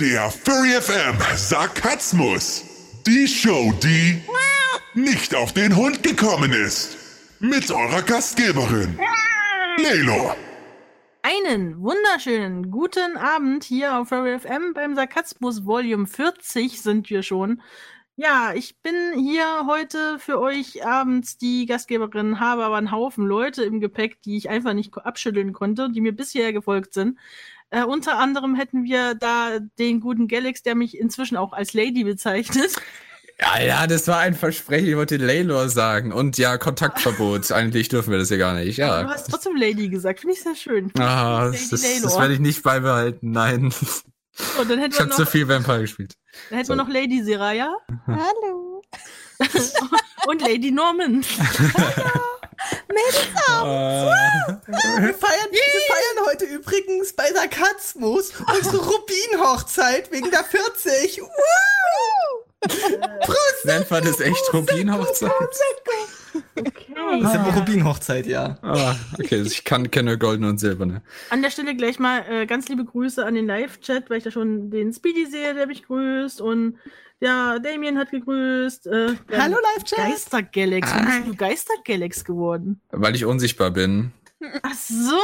Der Furry FM Sarkasmus. Die Show, die nicht auf den Hund gekommen ist. Mit eurer Gastgeberin, Lelo. Einen wunderschönen guten Abend hier auf Furry FM beim Sarkasmus Volume 40 sind wir schon. Ja, ich bin hier heute für euch abends die Gastgeberin, habe aber einen Haufen Leute im Gepäck, die ich einfach nicht abschütteln konnte, die mir bisher gefolgt sind. Äh, unter anderem hätten wir da den guten Galax, der mich inzwischen auch als Lady bezeichnet. Ja, ja, das war ein Versprechen, ich wollte Laylor sagen. Und ja, Kontaktverbot. Eigentlich dürfen wir das ja gar nicht, ja. Du hast trotzdem Lady gesagt, finde ich sehr schön. Ah, das, das, das werde ich nicht beibehalten, nein. So, Ich habe zu viel Vampire gespielt. dann hätten so. wir noch Lady Seraya Hallo. und Lady Norman. Äh, Wir feiern, wir feiern heute übrigens bei Sarkasmus unsere Rubin-Hochzeit wegen der 40. Nennt man das echt Rubin-Hochzeit? Okay. Das ist ja Rubin-Hochzeit, ja. Ah, okay, ich kann kenne goldene und silberne. An der Stelle gleich mal äh, ganz liebe Grüße an den Live-Chat, weil ich da schon den Speedy sehe, der mich grüßt und ja, Damien hat gegrüßt. Äh, Hallo Live-Chat. Geister-Galax. Wie bist du Geister-Galax geworden? Weil ich unsichtbar bin. Ach so.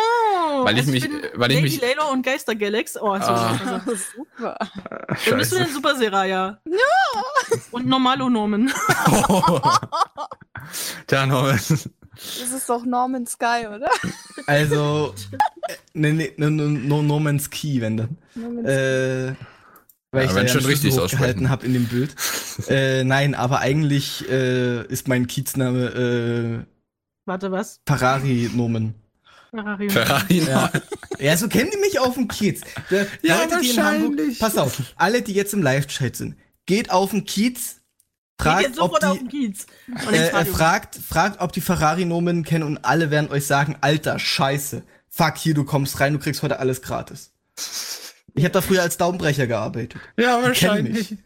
Weil ich Also mich- bin weil ich Lady mich- Layla und Geister-Galax. Oh, so. Ah. Super. Dann bist du denn Super Seraya. Ja. Und Normalo Norman. Da noch. Das ist doch Norman Sky, oder? Also, äh, ne, ne, ne, ne, no, no Man's Key, wenn dann. Norman Äh, weil Ja, ich da wenn ja schon richtig aussprechen. habe in dem Bild. äh, nein, aber eigentlich äh, ist mein Kiezname äh, Warte, was? Ferrari Nomen. Ferrari. Ferrari. Ja. ja, so kennen die mich auf dem Kiez. Da, Ja, Leute, die in Hamburg, wahrscheinlich. pass auf, alle, die jetzt im Live-Chat sind, geht auf den Kiez, Geht fragt, jetzt ob sofort auf den die, äh, äh, fragt, fragt, ob die Ferrari-Nomen kennen und alle werden euch sagen, Alter, scheiße. Fuck, hier, du kommst rein, du kriegst heute alles gratis. Ich habe da früher als Daumenbrecher gearbeitet. Ja, wahrscheinlich.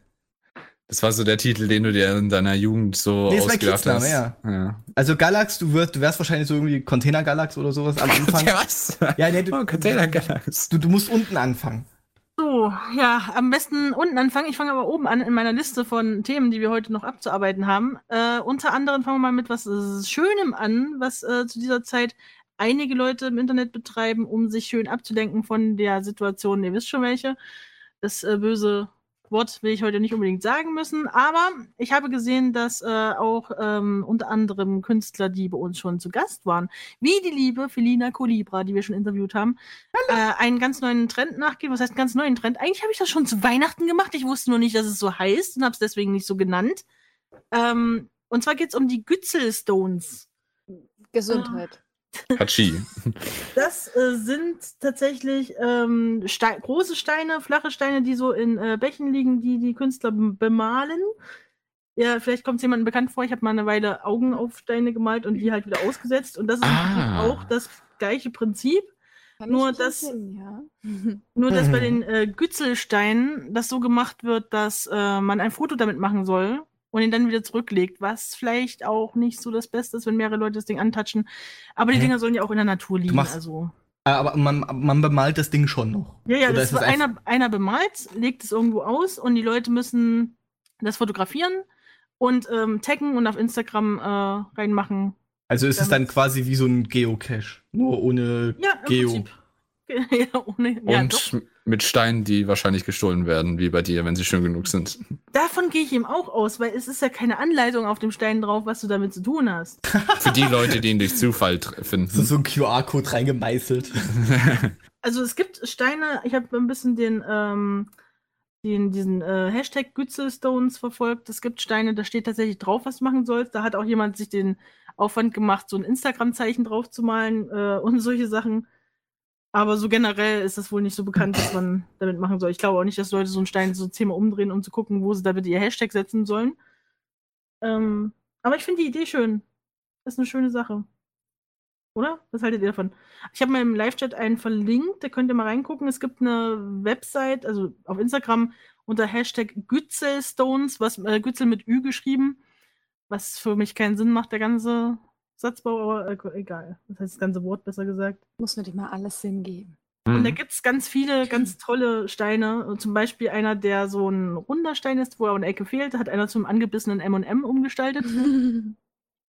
Das war so der Titel, den du dir in deiner Jugend so Nee, ausgedacht hast. ja. ja. Also Galax, du, wirst, du wärst wahrscheinlich so irgendwie Container Galax oder sowas am Anfang. Ja, was? Ja, nee, du, Oh, Container Galaxy. du, du musst unten anfangen. So, ja, am besten unten anfangen. Ich fange aber oben an in meiner Liste von Themen, die wir heute noch abzuarbeiten haben. Äh, unter anderem fangen wir mal mit was äh, Schönem an, was äh, zu dieser Zeit einige Leute im Internet betreiben, um sich schön abzudenken von der Situation. Ihr wisst schon welche. Das äh, böse Wort will ich heute nicht unbedingt sagen müssen, aber ich habe gesehen, dass äh, auch ähm, unter anderem Künstler, die bei uns schon zu Gast waren, wie die liebe Felina Colibra, die wir schon interviewt haben, äh, einen ganz neuen Trend nachgehen. Was heißt einen ganz neuen Trend? Eigentlich habe ich das schon zu Weihnachten gemacht. Ich wusste nur nicht, dass es so heißt und habe es deswegen nicht so genannt. Ähm, und zwar geht es um die Gützel-Stones. Gesundheit. Hachi. Das äh, sind tatsächlich ähm, Stei große Steine, flache Steine, die so in äh, Bächen liegen, die die Künstler bemalen. Ja, vielleicht kommt es jemandem bekannt vor. Ich habe mal eine Weile Augen auf Steine gemalt und die halt wieder ausgesetzt. Und das ist Ah. auch das gleiche Prinzip. Kann nur ich das- Sinn, ja. Nur, dass bei Mhm. den äh, Gützelsteinen das so gemacht wird, dass äh, man ein Foto damit machen soll und ihn dann wieder zurücklegt, was vielleicht auch nicht so das Beste ist, wenn mehrere Leute das Ding antatschen. Aber die Hä? Dinger sollen ja auch in der Natur liegen. machst- also. Aber man, man bemalt das Ding schon noch. Ja, ja, das wird einer, einer bemalt, legt es irgendwo aus und die Leute müssen das fotografieren und ähm, taggen und auf Instagram äh, reinmachen. Also ist es dann quasi wie so ein Geocache, nur ohne Ja, Geo. Prinzip. Ja, ohne, ja, doch. Und mit Steinen, die wahrscheinlich gestohlen werden, wie bei dir, wenn sie schön genug sind. Davon gehe ich eben auch aus, weil es ist ja keine Anleitung auf dem Stein drauf, was du damit zu tun hast. Für die Leute, die ihn durch Zufall tr- So, finden. so ein QR-Code reingemeißelt. Also es gibt Steine, ich habe ein bisschen den, ähm, den diesen äh, Hashtag Gützelstones verfolgt. Es gibt Steine, da steht tatsächlich drauf, was du machen sollst. Da hat auch jemand sich den Aufwand gemacht, so ein Instagram-Zeichen drauf zu malen äh, und solche Sachen. Aber so generell ist das wohl nicht so bekannt, was man damit machen soll. Ich glaube auch nicht, dass Leute so einen Stein so zehnmal umdrehen, um zu gucken, wo sie da bitte ihr Hashtag setzen sollen. Ähm, aber ich finde die Idee schön. Das ist eine schöne Sache. Oder? Was haltet ihr davon? Ich habe mal im Live-Chat einen verlinkt, da könnt ihr mal reingucken. Es gibt eine Website, also auf Instagram unter Hashtag Gützelstones, was äh, Gützel mit Ü geschrieben, was für mich keinen Sinn macht, der ganze Satzbau, aber äh, egal. Das heißt das ganze Wort besser gesagt. Muss nicht immer alles Sinn geben. Und da Mhm. gibt's ganz viele, ganz tolle Steine. Und Zum Beispiel einer, der so ein runder Stein ist, wo er eine Ecke fehlt, hat einer zum angebissenen M&M umgestaltet.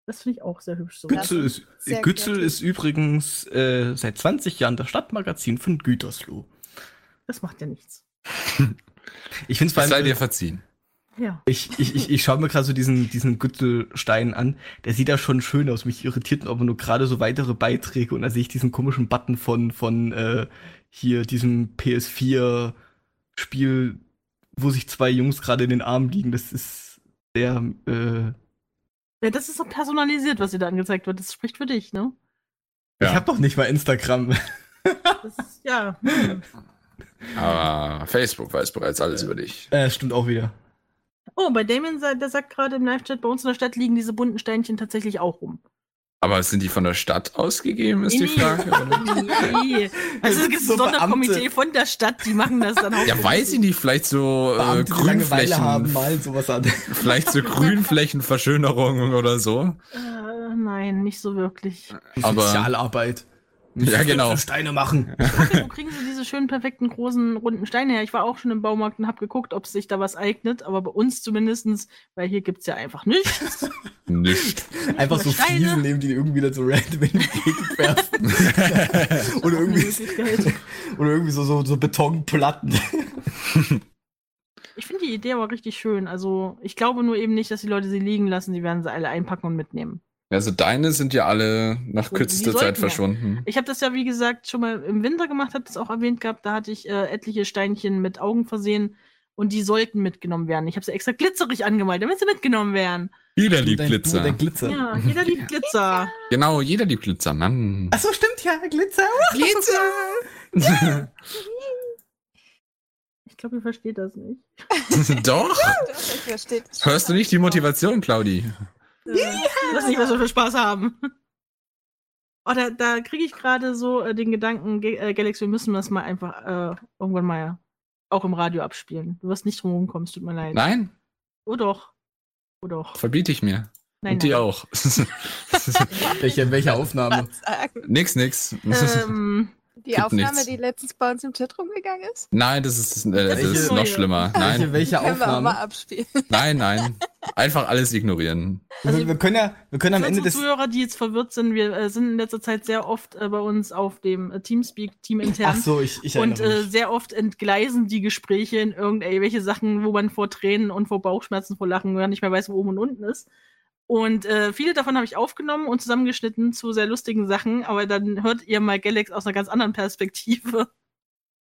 Das finde ich auch sehr hübsch. So. Gützel ist, Sehr Gützel ist übrigens äh, seit 20 Jahren das Stadtmagazin von Gütersloh. Das macht ja nichts. Ich finde es sei dir verziehen. Ja. ich, ich, ich, ich schaue mir gerade so diesen, diesen Gützelstein an. Der sieht da schon schön aus. Mich irritiert aber nur gerade so weitere Beiträge und da sehe ich diesen komischen Button von, von äh, hier diesem PS4-Spiel, wo sich zwei Jungs gerade in den Armen liegen. Das ist sehr, äh, ja. Das ist so personalisiert, was dir da angezeigt wird. Das spricht für dich, ne? ich Ja. habe doch nicht mal Instagram. Das ist, ja. Aber Facebook weiß bereits alles über dich. äh, stimmt auch wieder. Oh, bei Damien, der sagt gerade im Live-Chat, bei uns in der Stadt liegen diese bunten Steinchen tatsächlich auch rum. Aber sind die von der Stadt ausgegeben, ist die Nee. Frage. oder? Nee. Also es gibt ein So Sonderkomitee Beamte. von der Stadt, die machen das dann auch. Ja, weiß ich nicht, vielleicht so äh, Beamte, die Langeweile haben, Grünflächen. malen sowas an. Vielleicht so Grünflächenverschönerung oder so. Äh, nein, nicht so wirklich. Aber- Sozialarbeit. Ja, genau. Steine machen. Wo kriegen sie diese schönen, perfekten, großen, runden Steine her? Ich war auch schon im Baumarkt und habe geguckt, ob sich da was eignet, aber bei uns zumindestens, weil hier gibt's ja einfach nichts. Nicht. Einfach so Steine. Fliesen nehmen, die irgendwie dann so random in die Gegend werfen. oder, irgendwie, oder irgendwie so, so, so Betonplatten. Ich finde die Idee aber richtig schön. Also, ich glaube nur eben nicht, dass die Leute sie liegen lassen. Die werden sie alle einpacken und mitnehmen. Also deine sind ja alle nach kürzester Zeit sollten ja. verschwunden. Ich habe das ja, wie gesagt, schon mal im Winter gemacht, habe das auch erwähnt gehabt. Da hatte ich äh, etliche Steinchen mit Augen versehen und die sollten mitgenommen werden. Ich habe sie extra glitzerig angemalt, damit sie mitgenommen werden. Jeder liebt Glitzer. Glitzer. Ja, jeder liebt Glitzer. Genau, jeder liebt Glitzer, Mann. Achso, stimmt ja, Glitzer. Glitzer! Ich glaube, ihr versteht das nicht. Doch! Das. Hörst du nicht die Motivation, Claudi? Äh, Lass nicht, was wir für Spaß haben. Oh, da, da kriege ich gerade so äh, den Gedanken, Ge äh, Galaxy, wir müssen das mal einfach äh, irgendwann mal auch im Radio abspielen. Du wirst nicht drum rumkommen, es tut mir leid. Nein, Oh doch. Oh doch. verbiete ich mir. Nein, Und die nein. auch. Welche, welche Aufnahme? Nix, nix. Ähm, Die Gibt Aufnahme, nichts. die letztens bei uns im Chat rumgegangen ist? Nein, das ist, äh, das ist noch schlimmer. Welche, Nein, welche Können wir auch mal Aufnahme? abspielen. nein, nein. Einfach alles ignorieren. Also- wir, wir können ja, wir können am Für Ende des. Zuhörer, die jetzt verwirrt sind, wir äh, sind in letzter Zeit sehr oft äh, bei uns auf dem äh, Teamspeak, Team intern. Ach so, ich, ich und erinnere äh, sehr oft entgleisen die Gespräche in irgendwelche Sachen, wo man vor Tränen und vor Bauchschmerzen, vor Lachen gar nicht mehr weiß, wo oben und unten ist. Und äh, viele davon habe ich aufgenommen und zusammengeschnitten zu sehr lustigen Sachen, aber dann hört ihr mal Galax aus einer ganz anderen Perspektive.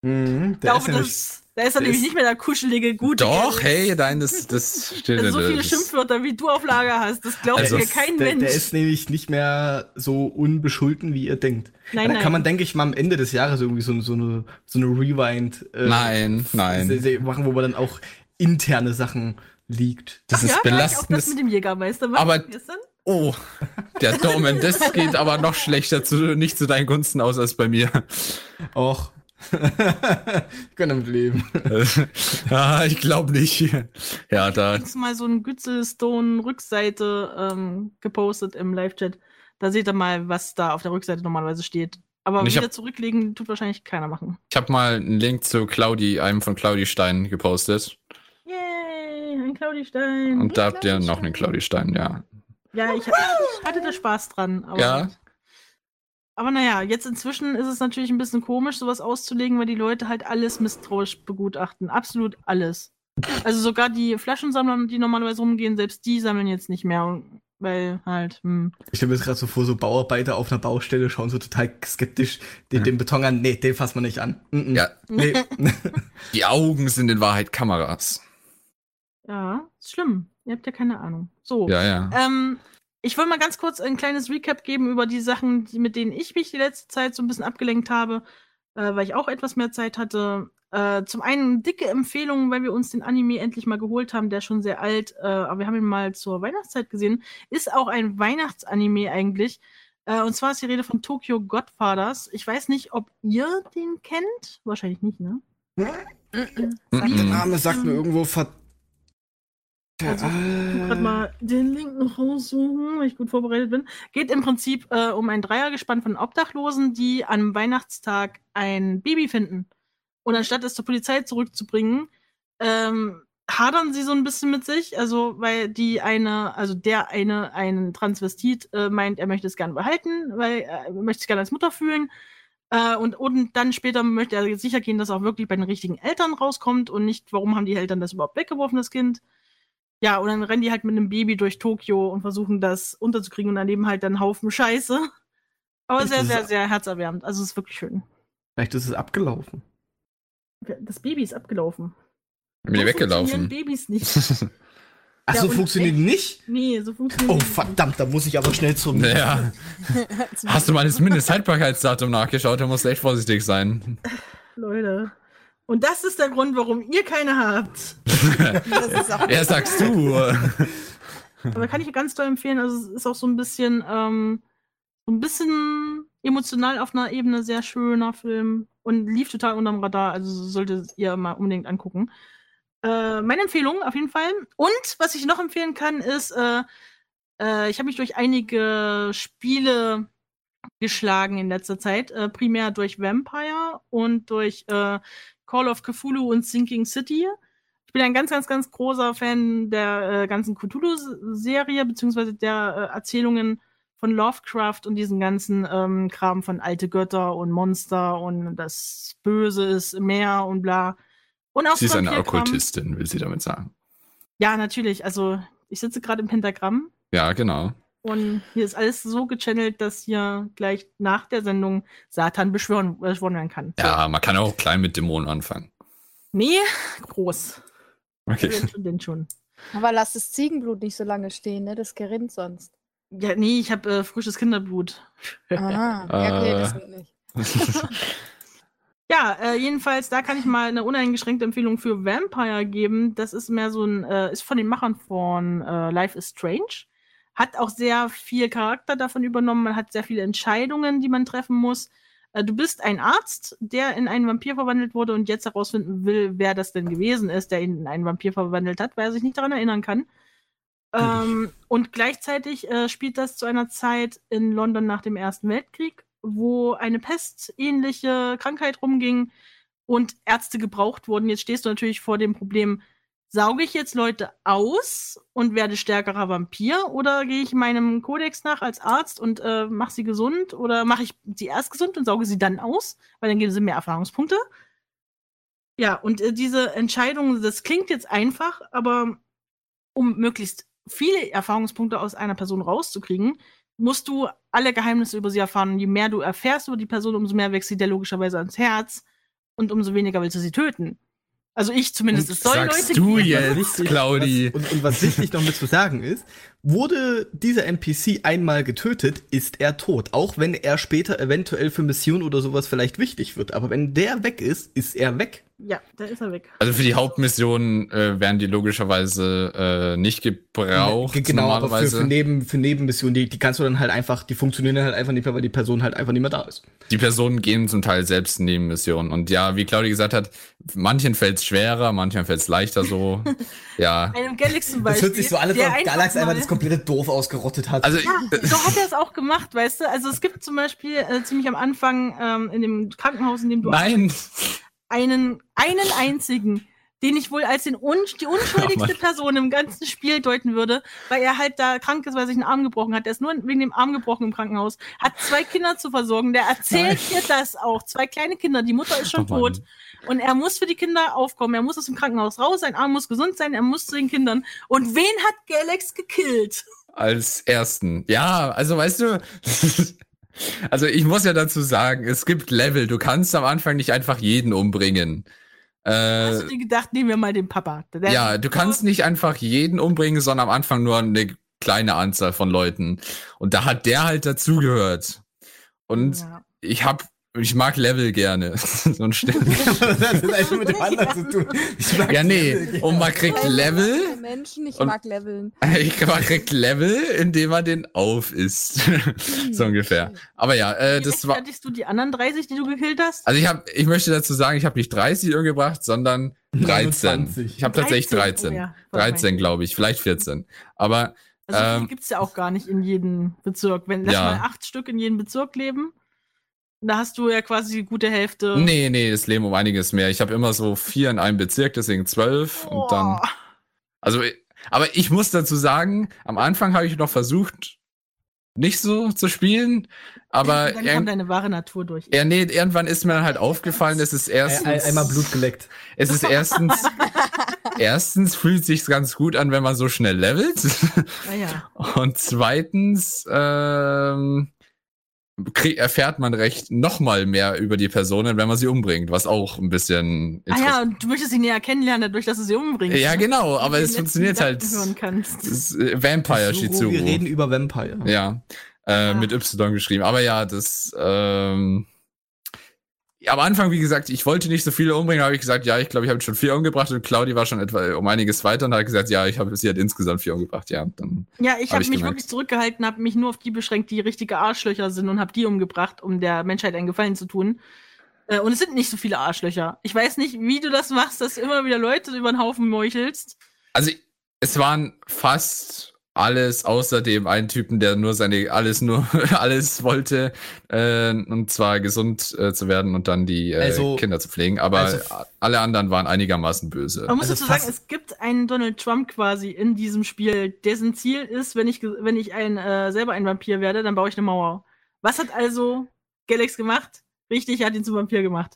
Mhm, Ich der glaube, ist da ist er nämlich ist- nicht mehr der kuschelige, gute Doch, Galax. hey, nein, das, das steht Also so viele das- Schimpfwörter, wie du auf Lager hast, das glaubt Also- mir kein der, Mensch. der ist nämlich nicht mehr so unbeschulden, wie ihr denkt. nein, da nein. kann man, denke ich, mal am Ende des Jahres irgendwie so, so eine, so eine Rewind äh, Nein, nein. machen, wo man dann auch interne Sachen liegt. Das ja, ist ja, auch das belastendes. mit dem Jägermeister. Was Aber-? Oh, der Daumen, das geht aber noch schlechter zu, nicht zu deinen Gunsten aus als bei mir. Och. ich kann damit leben. ah, ich glaube nicht. Ja, da, übrigens mal so ein Gützelstone-Rückseite ähm, gepostet im Live-Chat. Da seht ihr mal, was da auf der Rückseite normalerweise steht. Aber ich wieder hab- zurücklegen tut wahrscheinlich keiner machen. ich habe mal einen Link zu Claudi, einem von Claudi Stein gepostet. Ein Claudi-Stein. Und da habt ihr noch einen Claudi Stein, ja. Ja, ich, ich hatte da Spaß dran. Aber, Ja. aber naja, jetzt inzwischen ist es natürlich ein bisschen komisch, sowas auszulegen, weil die Leute halt alles misstrauisch begutachten. Absolut alles. Also sogar die Flaschensammler, die normalerweise rumgehen, selbst die sammeln jetzt nicht mehr. Weil halt, hm. Ich stelle mir jetzt gerade so vor, so Bauarbeiter auf einer Baustelle schauen so total skeptisch den, den Beton an. Nee, den fassen wir nicht an. Mm -mm. Ja, Nee. die Augen sind in Wahrheit Kameras. Ja, ist schlimm. Ihr habt ja keine Ahnung. So. Ja, ja. Ähm, ich will mal ganz kurz ein kleines Recap geben über die Sachen, die, mit denen ich mich die letzte Zeit so ein bisschen abgelenkt habe, äh, weil ich auch etwas mehr Zeit hatte. Äh, zum einen dicke Empfehlung, weil wir uns den Anime endlich mal geholt haben, der ist schon sehr alt, äh, aber wir haben ihn mal zur Weihnachtszeit gesehen. Ist auch ein Weihnachtsanime eigentlich. Äh, und zwar ist die Rede von Tokyo Godfathers. Ich weiß nicht, ob ihr den kennt. Wahrscheinlich nicht, ne? Der Mhm. Name sagt mir irgendwo ver Also, ich gerade mal den Link noch raussuchen, weil ich gut vorbereitet bin. Geht im Prinzip äh, um ein Dreiergespann von Obdachlosen, die am Weihnachtstag ein Baby finden. Und anstatt es zur Polizei zurückzubringen, ähm, hadern sie so ein bisschen mit sich, also weil die eine, also der eine, ein Transvestit äh, meint, er möchte es gerne behalten, weil er möchte sich gerne als Mutter fühlen. Äh, und, und dann später möchte er sicher gehen, dass er auch wirklich bei den richtigen Eltern rauskommt und nicht, warum haben die Eltern das überhaupt weggeworfen, das Kind. Ja, und dann rennen die halt mit einem Baby durch Tokio und versuchen das unterzukriegen und daneben halt dann Haufen Scheiße. Aber sehr, sehr, sehr herzerwärmend. Also es ist wirklich schön. Vielleicht ist es abgelaufen. Das Baby ist abgelaufen. Bin mir So weggelaufen. funktionieren Babys nicht. Ach Ja, so, und funktioniert echt? nicht? Nee, so funktioniert Oh, verdammt, da muss ich aber schnell zum. Ja. Hast du mal das Mindesthaltbarkeitsdatum nachgeschaut? Da musst du echt vorsichtig sein. Leute. Und das ist der Grund, warum ihr keine habt. Das ist auch Ja, sagst du. Aber kann ich ganz doll empfehlen. Also es ist auch so ein bisschen, ähm, so ein bisschen emotional auf einer Ebene sehr schöner Film und lief total unterm Radar. Also solltet ihr mal unbedingt angucken. Äh, meine Empfehlung auf jeden Fall. Und was ich noch empfehlen kann, ist, äh, äh, ich habe mich durch einige Spiele geschlagen in letzter Zeit. Äh, primär durch Vampire und durch äh, Call of Cthulhu und Sinking City. Ich bin ein ganz, ganz, ganz großer Fan der äh, ganzen Cthulhu-Serie, beziehungsweise der äh, Erzählungen von Lovecraft und diesen ganzen ähm, Kram von alte Götter und Monster und das Böse ist im Meer und bla. Und auch Sie ist eine. Okkultistin, will sie damit sagen. Ja, natürlich. Also ich sitze gerade im Pentagramm Ja, genau. Und hier ist alles so gechannelt, dass hier gleich nach der Sendung Satan beschwören, beschworen werden kann. So. Ja, man kann auch klein mit Dämonen anfangen. Nee, groß. Okay. Den schon, den schon. Aber lass das Ziegenblut nicht so lange stehen, ne? Das gerinnt sonst. Ja, nee, ich habe äh, frisches Kinderblut. Aha. Ja, okay, Äh. das geht nicht. Ja, äh, jedenfalls, da kann ich mal eine uneingeschränkte Empfehlung für Vampire geben. Das ist mehr so ein, äh, ist von den Machern von äh, Life is Strange. Hat auch sehr viel Charakter davon übernommen. Man hat sehr viele Entscheidungen, die man treffen muss. Äh, du bist ein Arzt, der in einen Vampir verwandelt wurde und jetzt herausfinden will, wer das denn gewesen ist, der ihn in einen Vampir verwandelt hat, weil er sich nicht daran erinnern kann. Ähm, und gleichzeitig äh, spielt das zu einer Zeit in London nach dem Ersten Weltkrieg, wo eine pestähnliche Krankheit rumging und Ärzte gebraucht wurden. Jetzt stehst du natürlich vor dem Problem, sauge ich jetzt Leute aus und werde stärkerer Vampir oder gehe ich meinem Kodex nach als Arzt und äh, mache sie gesund oder mache ich sie erst gesund und sauge sie dann aus, weil dann geben sie mehr Erfahrungspunkte. Ja, und äh, diese Entscheidung, das klingt jetzt einfach, aber um möglichst viele Erfahrungspunkte aus einer Person rauszukriegen, musst du alle Geheimnisse über sie erfahren. Und je mehr du erfährst über die Person, umso mehr wächst sie dir logischerweise ans Herz und umso weniger willst du sie töten. Also ich zumindest. Es soll sagst Leute du geben. jetzt? Claudi. Was, und, und was wichtig noch mit zu sagen ist, wurde dieser NPC einmal getötet, ist er tot. Auch wenn er später eventuell für Mission oder sowas vielleicht wichtig wird. Aber wenn der weg ist, ist er weg. Ja, da ist er weg. Also für die Hauptmission äh, werden die logischerweise äh, nicht gebraucht. Ge- genau, aber für, für, Neben, für Nebenmissionen, die, die kannst du dann halt einfach, die funktionieren dann halt einfach nicht mehr, weil die Person halt einfach nicht mehr da ist. Die Personen gehen zum Teil selbst in Nebenmissionen. Und ja, wie Claudia gesagt hat, manchen fällt es schwerer, manchen fällt es leichter so. ja. Einem Galax zum Das Beispiel. hört sich so an, als der ob Galax einfach das komplette Dorf ausgerottet hat. Also, Ja, so hat er es auch gemacht, weißt du? Also es gibt zum Beispiel äh, ziemlich am Anfang ähm, in dem Krankenhaus, in dem du nein. Einen, einen einzigen, den ich wohl als den un die unschuldigste Mann. Person im ganzen Spiel deuten würde, weil er halt da krank ist, weil er sich einen Arm gebrochen hat. Er ist nur wegen dem Arm gebrochen im Krankenhaus, hat zwei Kinder zu versorgen. Der erzählt dir das auch. Zwei kleine Kinder, die Mutter ist schon Oh tot. Und er muss für die Kinder aufkommen. Er muss aus dem Krankenhaus raus, sein Arm muss gesund sein, er muss zu den Kindern. Und wen hat Galax gekillt? als ersten. Ja, also weißt du, also ich muss ja dazu sagen, es gibt Level. Du kannst am Anfang nicht einfach jeden umbringen. Hast du Äh, dir gedacht, nehmen wir mal den Papa. Der ja, du kannst nicht einfach jeden umbringen, sondern am Anfang nur eine kleine Anzahl von Leuten. Und da hat der halt dazugehört. Und Ja. ich habe ich mag Level gerne. so ein Stern. das hat eigentlich mit dem anderen zu tun. Ich mag Ja, nee. Level. Und man kriegt Level. Menschen, ich mag Leveln. Ich man kriegt Level, indem man den aufisst. so ungefähr. Aber ja, äh, das war. Rechtfertigst du die anderen 30, die du gekillt hast? Also ich habe, ich möchte dazu sagen, ich habe nicht 30 umgebracht, sondern 13. 29. Ich habe tatsächlich 13. Oh ja, warte mal. 13, glaube ich, vielleicht 14. Aber Also Ähm, ähm, gibt's ja auch gar nicht in jedem Bezirk. Wenn lass Ja. mal acht Stück in jedem Bezirk leben, da hast du ja quasi die gute Hälfte. nee, nee, es leben um einiges mehr. Ich habe immer so vier in einem Bezirk, deswegen zwölf und dann. Also, aber ich muss dazu sagen, am Anfang habe ich noch versucht, nicht so zu spielen, aber dann kam deine wahre Natur durch. ja, nee, irgendwann ist mir dann halt aufgefallen, es ist erstens, Ein, einmal Blut geleckt. es ist erstens, erstens fühlt sich's ganz gut an, wenn man so schnell levelt. Naja. Und zweitens ähm, erfährt man recht noch mal mehr über die Personen, wenn man sie umbringt, was auch ein bisschen Ah ja, und du möchtest sie näher kennenlernen, dadurch, dass du sie umbringst. ja, genau, aber es funktioniert halt. äh, Vampire So, Shizuru. wir reden über Vampire. Ja, äh, Ah. mit Y geschrieben. Aber ja, das ähm, ja, am Anfang, wie gesagt, ich wollte nicht so viele umbringen, habe ich gesagt, ja, ich glaube, ich habe schon vier umgebracht und Claudi war schon etwa um einiges weiter und hat gesagt, ja, ich habe sie hat insgesamt vier umgebracht. Ja, dann Ja, ich Hab habe ich mich gemerkt. wirklich zurückgehalten, habe mich nur auf die beschränkt, die richtige Arschlöcher sind und habe die umgebracht, um der Menschheit einen Gefallen zu tun. Äh, Und es sind nicht so viele Arschlöcher. Ich weiß nicht, wie du das machst, dass du immer wieder Leute über den Haufen meuchelst. Also es waren fast alles außer dem einen Typen, der nur seine alles nur alles wollte äh, und zwar gesund äh, zu werden und dann die äh, Also- Kinder zu pflegen, aber also- alle anderen waren einigermaßen böse. Man muss Also dazu sagen, es gibt einen Donald Trump quasi in diesem Spiel, dessen Ziel ist, wenn ich, wenn ich ein, äh, selber ein Vampir werde, dann baue ich eine Mauer. Was hat also Galax gemacht? Richtig, er hat ihn zum Vampir gemacht.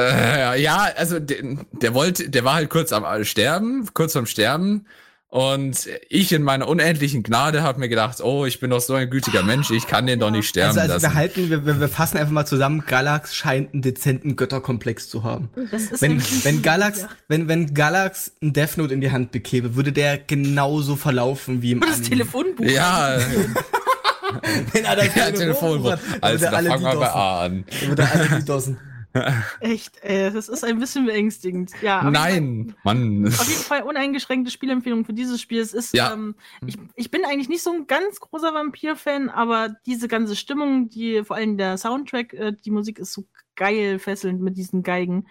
Äh, ja, also der, der wollte, der war halt kurz am Sterben, kurz vorm Sterben. Und ich in meiner unendlichen Gnade habe mir gedacht, oh, ich bin doch so ein gütiger Mensch, ich kann den doch nicht sterben Also, also wir halten, wir, wir, wir fassen einfach mal zusammen, Galax scheint einen dezenten Götterkomplex zu haben. Das ist Wenn, wenn Galax, Ja. wenn, wenn Galax ein Death Note in die Hand bekäme, würde der genauso verlaufen wie im Und das Anime. Telefonbuch. ja, Wenn er das ja, Telefonbuch. hat, Also, würde da alle fangen wir bei. A an. Würde alle DDoSen. Echt, ey, das ist ein bisschen beängstigend. Ja, Nein, Mann. Auf jeden Fall uneingeschränkte Spielempfehlung für dieses Spiel. Es ist, Ja. ähm, ich, ich bin eigentlich nicht so ein ganz großer Vampir-Fan, aber diese ganze Stimmung, die vor allem der Soundtrack, äh, die Musik ist so geil fesselnd mit diesen Geigen,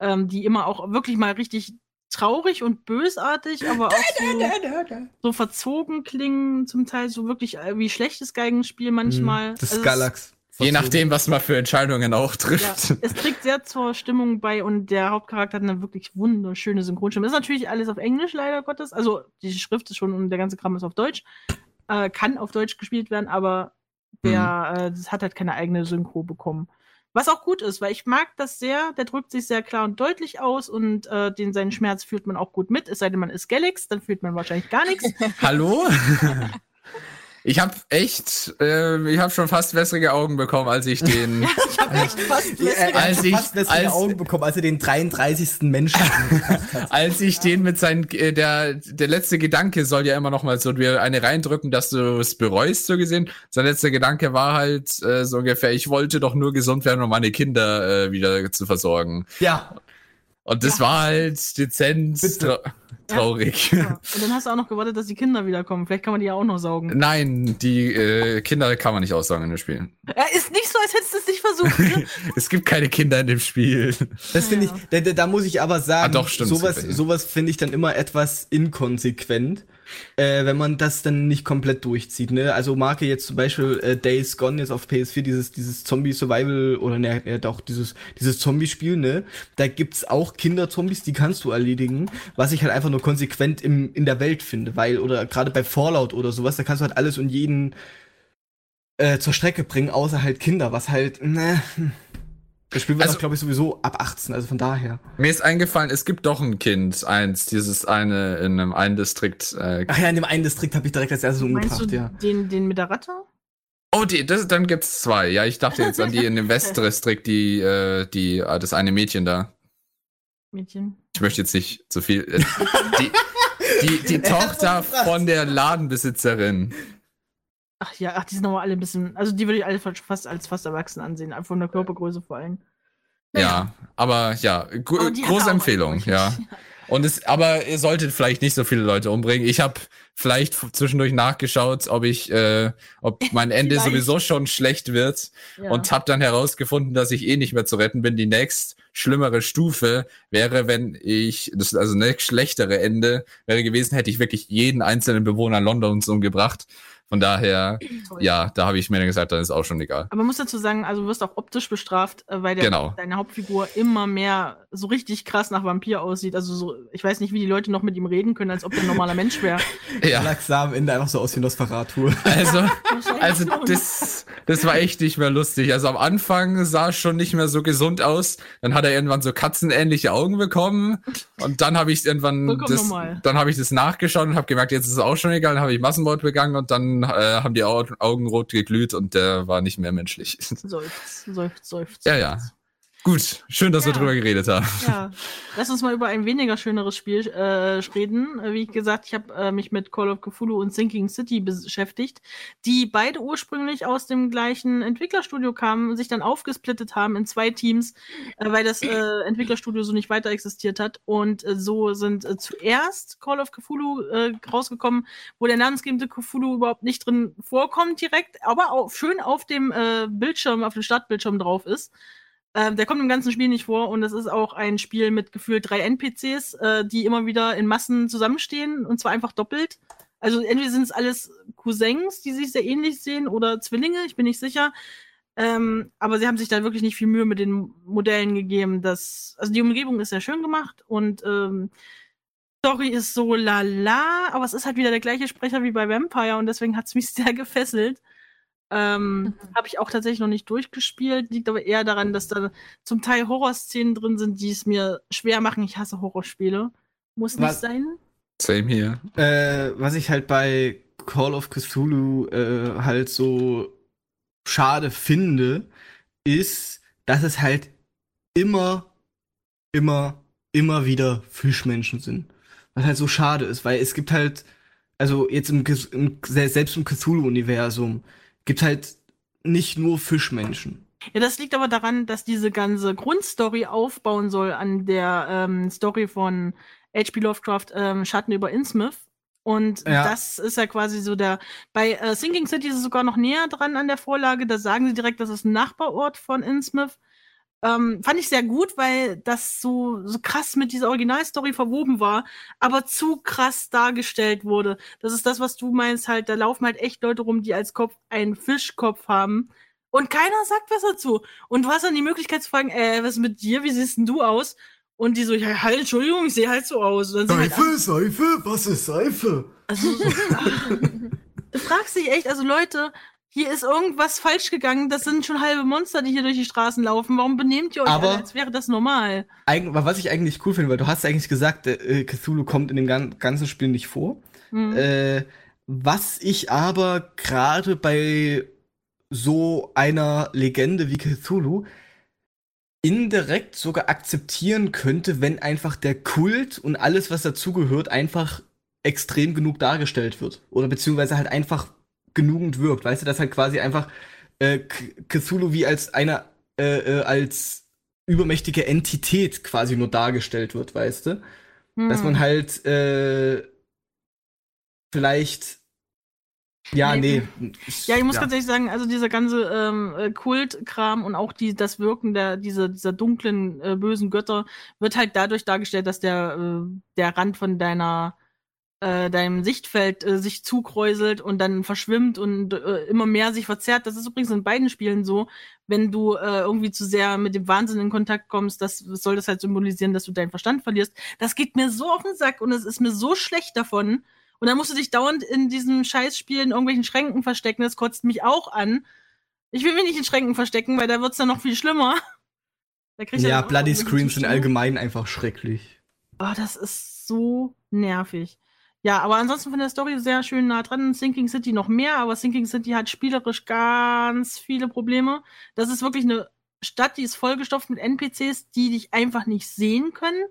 ähm, die immer auch wirklich mal richtig traurig und bösartig, aber auch so, so verzogen klingen, zum Teil so wirklich äh, wie schlechtes Geigenspiel manchmal. Hm, Das Also Galax. Je nachdem, was man für Entscheidungen auch Ja, trifft. es trägt sehr zur Stimmung bei und der Hauptcharakter hat eine wirklich wunderschöne Synchronstimme. Ist natürlich alles auf Englisch, leider Gottes. Also die Schrift ist schon und der ganze Kram ist auf Deutsch. Äh, kann auf Deutsch gespielt werden, aber der äh, das hat halt keine eigene Synchro bekommen. Was auch gut ist, weil ich mag das sehr. Der drückt sich sehr klar und deutlich aus und äh, den seinen Schmerz fühlt man auch gut mit. Es sei denn, man ist Galax, dann fühlt man wahrscheinlich gar nichts. Hallo? Ich habe echt, äh, ich habe schon fast wässrige Augen bekommen, als ich den, Ich habe echt fast Ja, er Als hat ich- fast bessere als- Augen bekommen, als er den 33. Menschen als ich den mit seinen, äh, der, der letzte Gedanke soll ja immer noch mal so dir eine reindrücken, dass du es bereust, so gesehen. Sein letzter Gedanke war halt äh, so ungefähr, ich wollte doch nur gesund werden, um meine Kinder äh, wieder zu versorgen. Ja, Und das war halt dezent Bitte. Trau traurig. Ja. Und dann hast du auch noch gewartet, dass die Kinder wiederkommen. Vielleicht kann man die ja auch noch saugen. Nein, die äh, Kinder kann man nicht aussagen in dem Spiel. Äh, ist nicht so, als hättest du es nicht versucht. Ne? Es gibt keine Kinder in dem Spiel. das finde Ja. ich, da, da, muss ich aber sagen, Ah, doch, stimmt, sowas, sowas finde ich dann immer etwas inkonsequent, äh, wenn man das dann nicht komplett durchzieht. Ne? Also Marke jetzt zum Beispiel äh, Days Gone jetzt auf PS4, dieses, dieses Zombie-Survival oder ne, ja, doch, dieses, dieses Zombie-Spiel, ne? Da gibt's auch Kinder-Zombies, die kannst du erledigen, was ich halt einfach nur konsequent im, in der Welt finde, weil, oder gerade bei Fallout oder sowas, da kannst du halt alles und jeden äh, zur Strecke bringen, außer halt Kinder, was halt, ne. Das Spiel wird Also- glaube ich, sowieso ab 18, also von daher. Mir ist eingefallen, es gibt doch ein Kind, eins, dieses eine in einem einen Distrikt. Äh, Ach ja, in dem einen Distrikt habe ich direkt als erstes umgebracht, ja. den, den mit der Ratte? oh, die, das, dann gibt's zwei. Ja, ich dachte jetzt an die in dem Westdistrikt, die, äh, die, äh, das eine Mädchen da. Mädchen. Ich möchte jetzt nicht zu viel. Äh, die, die, die Tochter von der Ladenbesitzerin. Ach ja, ach, die sind aber alle ein bisschen, also die würde ich alle fast als fast erwachsen ansehen, einfach von der Körpergröße vor allem. Ja, aber ja, gro große Empfehlung, ja. Und es, aber ihr solltet vielleicht nicht so viele Leute umbringen. Ich habe vielleicht zwischendurch nachgeschaut, ob ich, äh, ob mein Ende sowieso schon schlecht wird Ja. und habe dann herausgefunden, dass ich eh nicht mehr zu retten bin. Die nächst schlimmere Stufe wäre, wenn ich, das also nächst schlechtere Ende wäre gewesen, hätte ich wirklich jeden einzelnen Bewohner Londons umgebracht. Von daher, Toll. ja, da habe ich mir dann gesagt, dann ist auch schon egal. Aber man muss dazu sagen, also du wirst auch optisch bestraft, äh, weil der, Genau. deine Hauptfigur immer mehr so richtig krass nach Vampir aussieht. Also so, ich weiß nicht, wie die Leute noch mit ihm reden können, als ob der ein normaler Mensch wäre. Ja, sah am Ende einfach so aus wie Nosferatu. also. Also das, das war echt nicht mehr lustig. Also am Anfang sah es schon nicht mehr so gesund aus. Dann hat er irgendwann so katzenähnliche Augen bekommen. Und dann habe ich irgendwann Vollkommen das, normal. dann habe ich das nachgeschaut und habe gemerkt, jetzt ist es auch schon egal. Dann habe ich Massenmord begangen und dann äh, haben die Au Augen rot geglüht und der war nicht mehr menschlich. Seufzt, seufzt, seufzt. ja, ja. Gut, schön, dass wir Ja. drüber geredet haben. Ja, lass uns mal über ein weniger schöneres Spiel äh, reden. Äh, Wie gesagt, ich habe äh, mich mit Call of Cthulhu und Sinking City beschäftigt, die beide ursprünglich aus dem gleichen Entwicklerstudio kamen, sich dann aufgesplittet haben in zwei Teams, äh, weil das äh, Entwicklerstudio so nicht weiter existiert hat. Und äh, so sind äh, zuerst Call of Cthulhu äh, rausgekommen, wo der namensgebende Cthulhu überhaupt nicht drin vorkommt direkt, aber auch schön auf dem äh, Bildschirm, auf dem Startbildschirm drauf ist. Ähm, der kommt im ganzen Spiel nicht vor und es ist auch ein Spiel mit gefühlt drei NPCs, äh, die immer wieder in Massen zusammenstehen und zwar einfach doppelt. Also entweder sind es alles Cousins, die sich sehr ähnlich sehen oder Zwillinge, ich bin nicht sicher. Ähm, aber sie haben sich da wirklich nicht viel Mühe mit den Modellen gegeben. Das, also die Umgebung ist sehr schön gemacht und ähm, Story ist so lala, aber es ist halt wieder der gleiche Sprecher wie bei Vampire und deswegen hat es mich sehr gefesselt. Ähm, Habe ich auch tatsächlich noch nicht durchgespielt, liegt aber eher daran, dass da zum Teil Horrorszenen drin sind, die es mir schwer machen. Ich hasse Horrorspiele. Muss nicht Was- sein. Same hier. äh, was ich halt bei Call of Cthulhu äh, halt so schade finde, ist, dass es halt immer, immer, immer wieder Fischmenschen sind. Was halt so schade ist, weil es gibt halt, also jetzt im, im selbst im Cthulhu-Universum, gibt halt nicht nur Fischmenschen. Ja, das liegt aber daran, dass diese ganze Grundstory aufbauen soll an der ähm, Story von H.P. Lovecraft ähm, Schatten über Innsmouth. Und Ja. das ist ja quasi so der. Bei äh, Sinking City ist es sogar noch näher dran an der Vorlage. Da sagen sie direkt, das ist ein Nachbarort von Innsmouth. Ähm, fand ich sehr gut, weil das so, so krass mit dieser Originalstory verwoben war, aber zu krass dargestellt wurde. Das ist das, was du meinst, halt, da laufen halt echt Leute rum, die als Kopf einen Fischkopf haben. Und keiner sagt was dazu. Und du hast dann die Möglichkeit zu fragen, äh, was ist mit dir? Wie siehst denn du aus? Und die so, ja, halt, Entschuldigung, ich sehe halt so aus. Sind halt Seife, was ist Seife? also, du fragst dich echt, also Leute, hier ist irgendwas falsch gegangen. Das sind schon halbe Monster, die hier durch die Straßen laufen. Warum benehmt ihr euch Aber- alle, als wäre das normal? Was ich eigentlich cool finde, weil du hast eigentlich gesagt, äh, Cthulhu kommt in dem gan ganzen Spiel nicht vor. Hm. Äh, was ich aber gerade bei so einer Legende wie Cthulhu indirekt sogar akzeptieren könnte, wenn einfach der Kult und alles, was dazugehört, einfach extrem genug dargestellt wird. Oder beziehungsweise halt einfach genügend wirkt. Weißt du, dass halt quasi einfach äh, Cthulhu wie als eine, äh, äh, als übermächtige Entität quasi nur dargestellt wird, weißt du? dass Hm. man halt äh, vielleicht ja Nee. nee, Ja, ich muss ganz ehrlich sagen, also dieser ganze ähm, äh, Kultkram und auch die, das Wirken der, dieser, dieser dunklen, äh, bösen Götter wird halt dadurch dargestellt, dass der, äh, der Rand von deiner, äh, deinem Sichtfeld äh, sich zukräuselt und dann verschwimmt und äh, immer mehr sich verzerrt. Das ist übrigens in beiden Spielen so, wenn du äh, irgendwie zu sehr mit dem Wahnsinn in Kontakt kommst, das soll das halt symbolisieren, dass du deinen Verstand verlierst. Das geht mir so auf den Sack und es ist mir so schlecht davon. Und dann musst du dich dauernd in diesem Scheißspiel in irgendwelchen Schränken verstecken. Das kotzt mich auch an. Ich will mich nicht in Schränken verstecken, weil da wird's dann noch viel schlimmer. Da krieg ich ja Bloody Screens sind allgemein einfach schrecklich. Oh, das ist so nervig. Ja, aber ansonsten von der Story sehr schön nah dran. Sinking City noch mehr, aber Sinking City hat spielerisch ganz viele Probleme. Das ist wirklich eine Stadt, die ist vollgestopft mit NPCs, die dich einfach nicht sehen können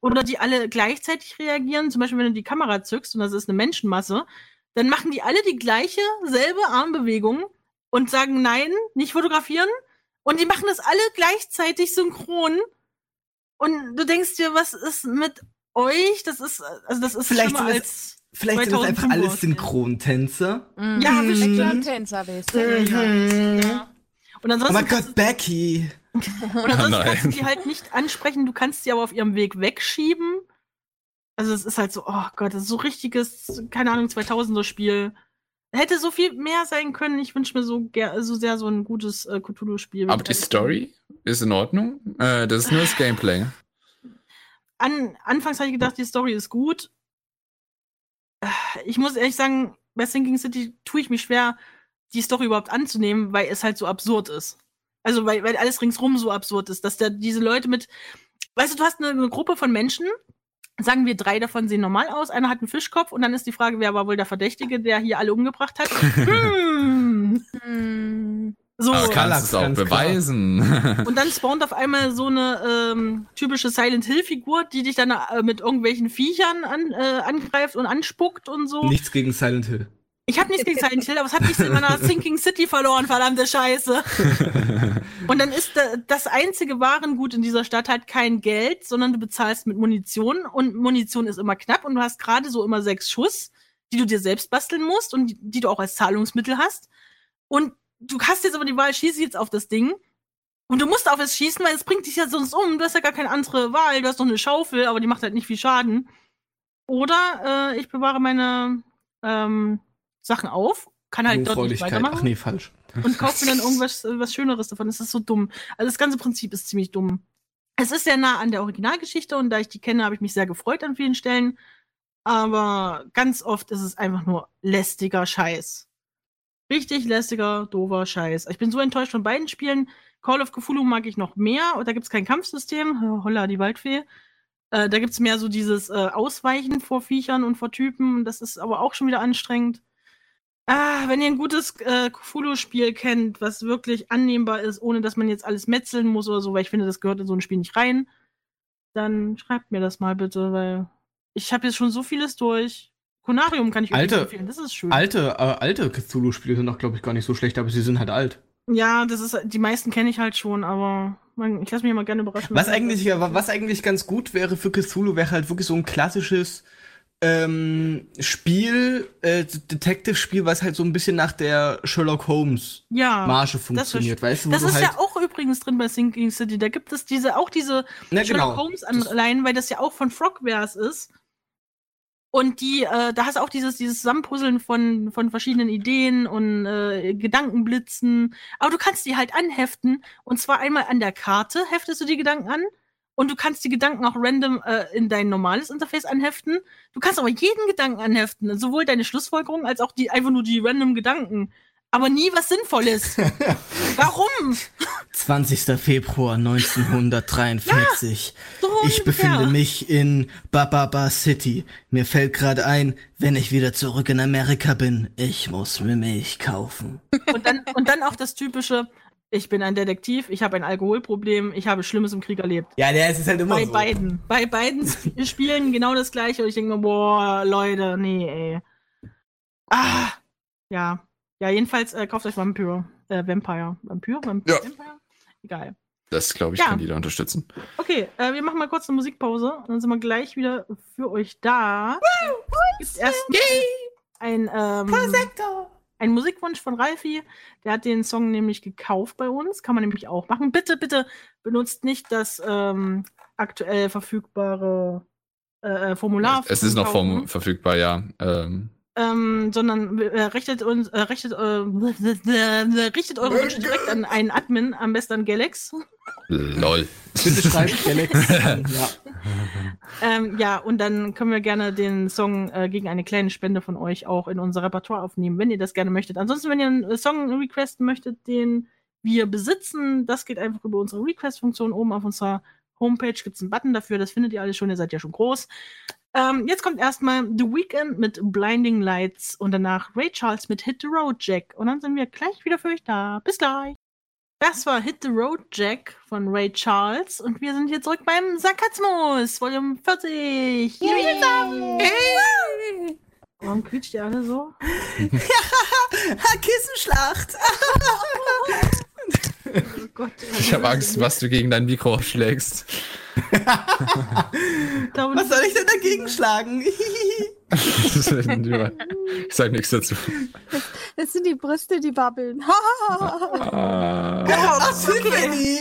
oder die alle gleichzeitig reagieren. Zum Beispiel, wenn du die Kamera zückst und das ist eine Menschenmasse, dann machen die alle die gleiche, selbe Armbewegung und sagen nein, nicht fotografieren. Und die machen das alle gleichzeitig synchron. Und du denkst dir, was ist mit euch? Das ist, also das ist Vielleicht schlimmer sind das- als. Vielleicht sind das einfach 2005 alles. Synchrontänzer. Mhm. Ja, Mhm. bestimmt. Tänzer bist. Mhm. Ja. Und Oh ansonsten mein kannst Gott, Becky. Und ansonsten Nein. kannst du die halt nicht ansprechen, du kannst sie aber auf ihrem Weg wegschieben. Also es ist halt so, oh Gott, das ist so richtiges, keine Ahnung, 2000er Spiel. Hätte so viel mehr sein können. Ich wünsche mir so, so sehr so ein gutes äh, Cthulhu-Spiel. Aber die Story ist in Ordnung. Äh, das ist nur das Gameplay. An, anfangs habe ich gedacht, die Story ist gut. Ich muss ehrlich sagen, bei Sinking City tue ich mich schwer, die Story überhaupt anzunehmen, weil es halt so absurd ist. Also, weil, weil alles ringsrum so absurd ist, dass da diese Leute mit. Weißt du, du hast eine, eine Gruppe von Menschen, sagen wir, drei davon sehen normal aus, einer hat einen Fischkopf und dann ist die Frage, wer war wohl der Verdächtige, der hier alle umgebracht hat? hm. So. Aber kannst es auch ganz klar. beweisen. Und dann spawnt auf einmal so eine ähm, typische Silent Hill-Figur, die dich dann äh, mit irgendwelchen Viechern an, äh, angreift und anspuckt und so. Nichts gegen Silent Hill. Ich habe nichts gegen Silent Hill, aber es hat nichts in meiner Sinking City verloren, verdammte Scheiße. Und dann ist da, das einzige Warengut in dieser Stadt halt kein Geld, sondern du bezahlst mit Munition und Munition ist immer knapp und du hast gerade so immer sechs Schuss, die du dir selbst basteln musst und die, die du auch als Zahlungsmittel hast. Und du hast jetzt aber die Wahl, schieße ich jetzt auf das Ding. Und du musst auf es schießen, weil es bringt dich ja sonst um. Du hast ja gar keine andere Wahl. Du hast noch eine Schaufel, aber die macht halt nicht viel Schaden. Oder äh, ich bewahre meine ähm, Sachen auf, kann halt dort nicht weitermachen Ach nee, falsch. und kaufe mir dann irgendwas äh, was Schöneres davon. Das ist so dumm. Also das ganze Prinzip ist ziemlich dumm. Es ist sehr nah an der Originalgeschichte und da ich die kenne, habe ich mich sehr gefreut an vielen Stellen. Aber ganz oft ist es einfach nur lästiger Scheiß. Richtig lästiger, doofer Scheiß. Ich bin so enttäuscht von beiden Spielen. Call of Cthulhu mag ich noch mehr. Und da gibt's kein Kampfsystem. Holla, die Waldfee. Äh, da gibt's mehr so dieses äh, Ausweichen vor Viechern und vor Typen. Das ist aber auch schon wieder anstrengend. Ah, wenn ihr ein gutes äh, Cthulhu-Spiel kennt, was wirklich annehmbar ist, ohne dass man jetzt alles metzeln muss oder so, weil ich finde, das gehört in so ein Spiel nicht rein, dann schreibt mir das mal bitte, weil ich habe jetzt schon so vieles durch. Konarium kann ich Alter, empfehlen, das ist schön. Alte, äh, alte Cthulhu-Spiele sind auch, glaube ich, gar nicht so schlecht, aber sie sind halt alt. ja, das ist die meisten kenne ich halt schon, aber man, ich lasse mich mal gerne überraschen. Was eigentlich, ja, was eigentlich ganz gut wäre für Cthulhu, wäre halt wirklich so ein klassisches ähm, Spiel, äh, Detective-Spiel, was halt so ein bisschen nach der Sherlock Holmes ja, Marge funktioniert, weißt du? wo das du ist halt, ja auch übrigens drin bei Sinking City. Da gibt es diese auch diese na, Sherlock genau. Holmes anleihen, weil das ja auch von Frogwares ist. Und die, äh, da hast du auch dieses, dieses Zusammenpuzzeln von, von verschiedenen Ideen und äh, Gedankenblitzen. Aber du kannst die halt anheften. Und zwar einmal an der Karte heftest du die Gedanken an. Und du kannst die Gedanken auch random äh, in dein normales Interface anheften. Du kannst aber jeden Gedanken anheften. Sowohl deine Schlussfolgerung als auch die, einfach nur die random Gedanken. Aber nie was Sinnvolles. Warum? 20. Februar 1943. So Ich befinde mich in Bababa City. Mir fällt gerade ein, wenn ich wieder zurück in Amerika bin, ich muss mir Milch kaufen. Und dann, und dann auch das typische, ich bin ein Detektiv, ich habe ein Alkoholproblem, ich habe Schlimmes im Krieg erlebt. Ja, der ist halt immer Bei so. beiden. Bei beiden Sp- Spielen genau das gleiche. Und ich denke mir, boah, Leute, nee, ey. Ah, ja. Ja, jedenfalls äh, kauft euch Vampir. Äh, Vampire. Vampir? Vampir? Ja. Vampire? Egal. Das, glaube ich, Ja. kann jeder unterstützen. Okay, äh, wir machen mal kurz eine Musikpause und dann sind wir gleich wieder für euch da. Gibt's erst ein, ähm, ein Musikwunsch von Ralfi. Der hat den Song nämlich gekauft bei uns. Kann man nämlich auch machen. Bitte, bitte benutzt nicht das ähm, aktuell verfügbare äh, Formular. Es ist zum noch vom, verfügbar, ja. Ähm, ähm, sondern äh, richtet uns, äh, richtet, äh, richtet eure Wünsche direkt an einen Admin, am besten an Galax. lol. Bitte schreibt Galax. ja. Ähm, ja, und dann können wir gerne den Song äh, gegen eine kleine Spende von euch auch in unser Repertoire aufnehmen, wenn ihr das gerne möchtet. Ansonsten, wenn ihr einen äh, Song requesten möchtet, den wir besitzen, das geht einfach über unsere Request-Funktion. Oben auf unserer Homepage gibt es einen Button dafür. Das findet ihr alles schon, ihr seid ja schon groß. Ähm, jetzt kommt erstmal The Weeknd mit Blinding Lights und danach Ray Charles mit Hit the Road Jack. Und dann sind wir gleich wieder für euch da. Bis gleich. Das war Hit the Road Jack von Ray Charles und wir sind hier zurück beim Sarkasmus, Volume 40. Yay! Warum quietscht ihr alle so? Kissenschlacht! Oh Gott. Ich habe Angst, was du gegen dein Mikro aufschlägst. Was soll ich denn dagegen schlagen? ich sag nichts dazu. Das sind die Brüste, die babbeln. Ah. Ach, Tiffany!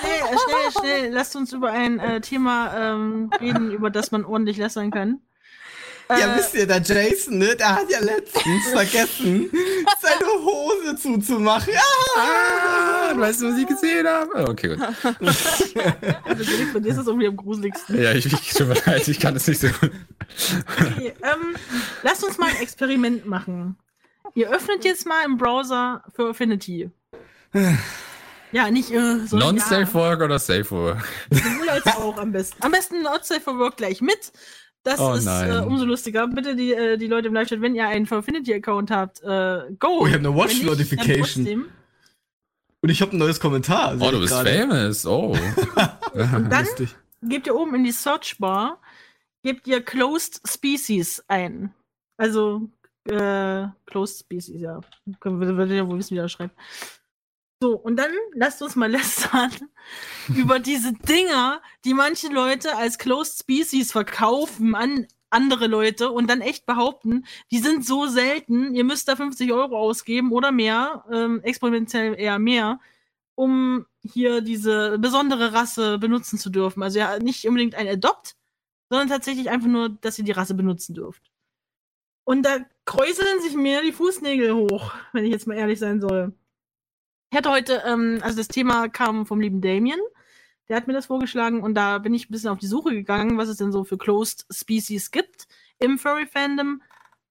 Schnell, schnell, schnell. Lasst uns über ein äh, Thema ähm, reden, über das man ordentlich lästern kann. Ja, Äh, wisst ihr, der Jason, ne, der hat ja letztens vergessen, seine Hose zuzumachen. Ah, du weißt, was ich gesehen habe? Okay, gut. also, Felix, bei dir ist das irgendwie am gruseligsten. Ja, ich, ich, tut mir leid, ich kann das nicht so gut. Okay, ähm, lasst uns mal ein Experiment machen. Ihr öffnet jetzt mal im Browser für Affinity. Ja, nicht äh, so. Non-Safe Work oder Safe Work? Ja, sowohl als auch am besten. Am besten Not Safe for Work gleich mit. Das Oh ist äh, umso lustiger. Bitte die, äh, die Leute im Live-Chat, wenn ihr einen Affinity-Account habt, äh, go. Oh, ich hab eine Wenn Watch nicht, dann Notification. trotzdem. Und ich habe ein neues Kommentar. Oh, du bist famous. Oh. Und dann Lustig. gebt ihr oben in die Search-Bar, gebt ihr Closed Species ein. Also, äh, Closed Species, ja. Würdet ihr wohl wissen, wie er schreibt. So, und dann lasst uns mal lästern über diese Dinger, die manche Leute als Closed Species verkaufen an andere Leute und dann echt behaupten, die sind so selten, ihr müsst da 50 Euro ausgeben oder mehr, ähm, exponentiell eher mehr, um hier diese besondere Rasse benutzen zu dürfen. Also ja, nicht unbedingt ein Adopt, sondern tatsächlich einfach nur, dass ihr die Rasse benutzen dürft. Und da kräuseln sich mir die Fußnägel hoch, wenn ich jetzt mal ehrlich sein soll. Ich hatte heute, ähm, also das Thema kam vom lieben Damien. Der hat mir das vorgeschlagen und da bin ich ein bisschen auf die Suche gegangen, was es denn so für Closed Species gibt im Furry-Fandom,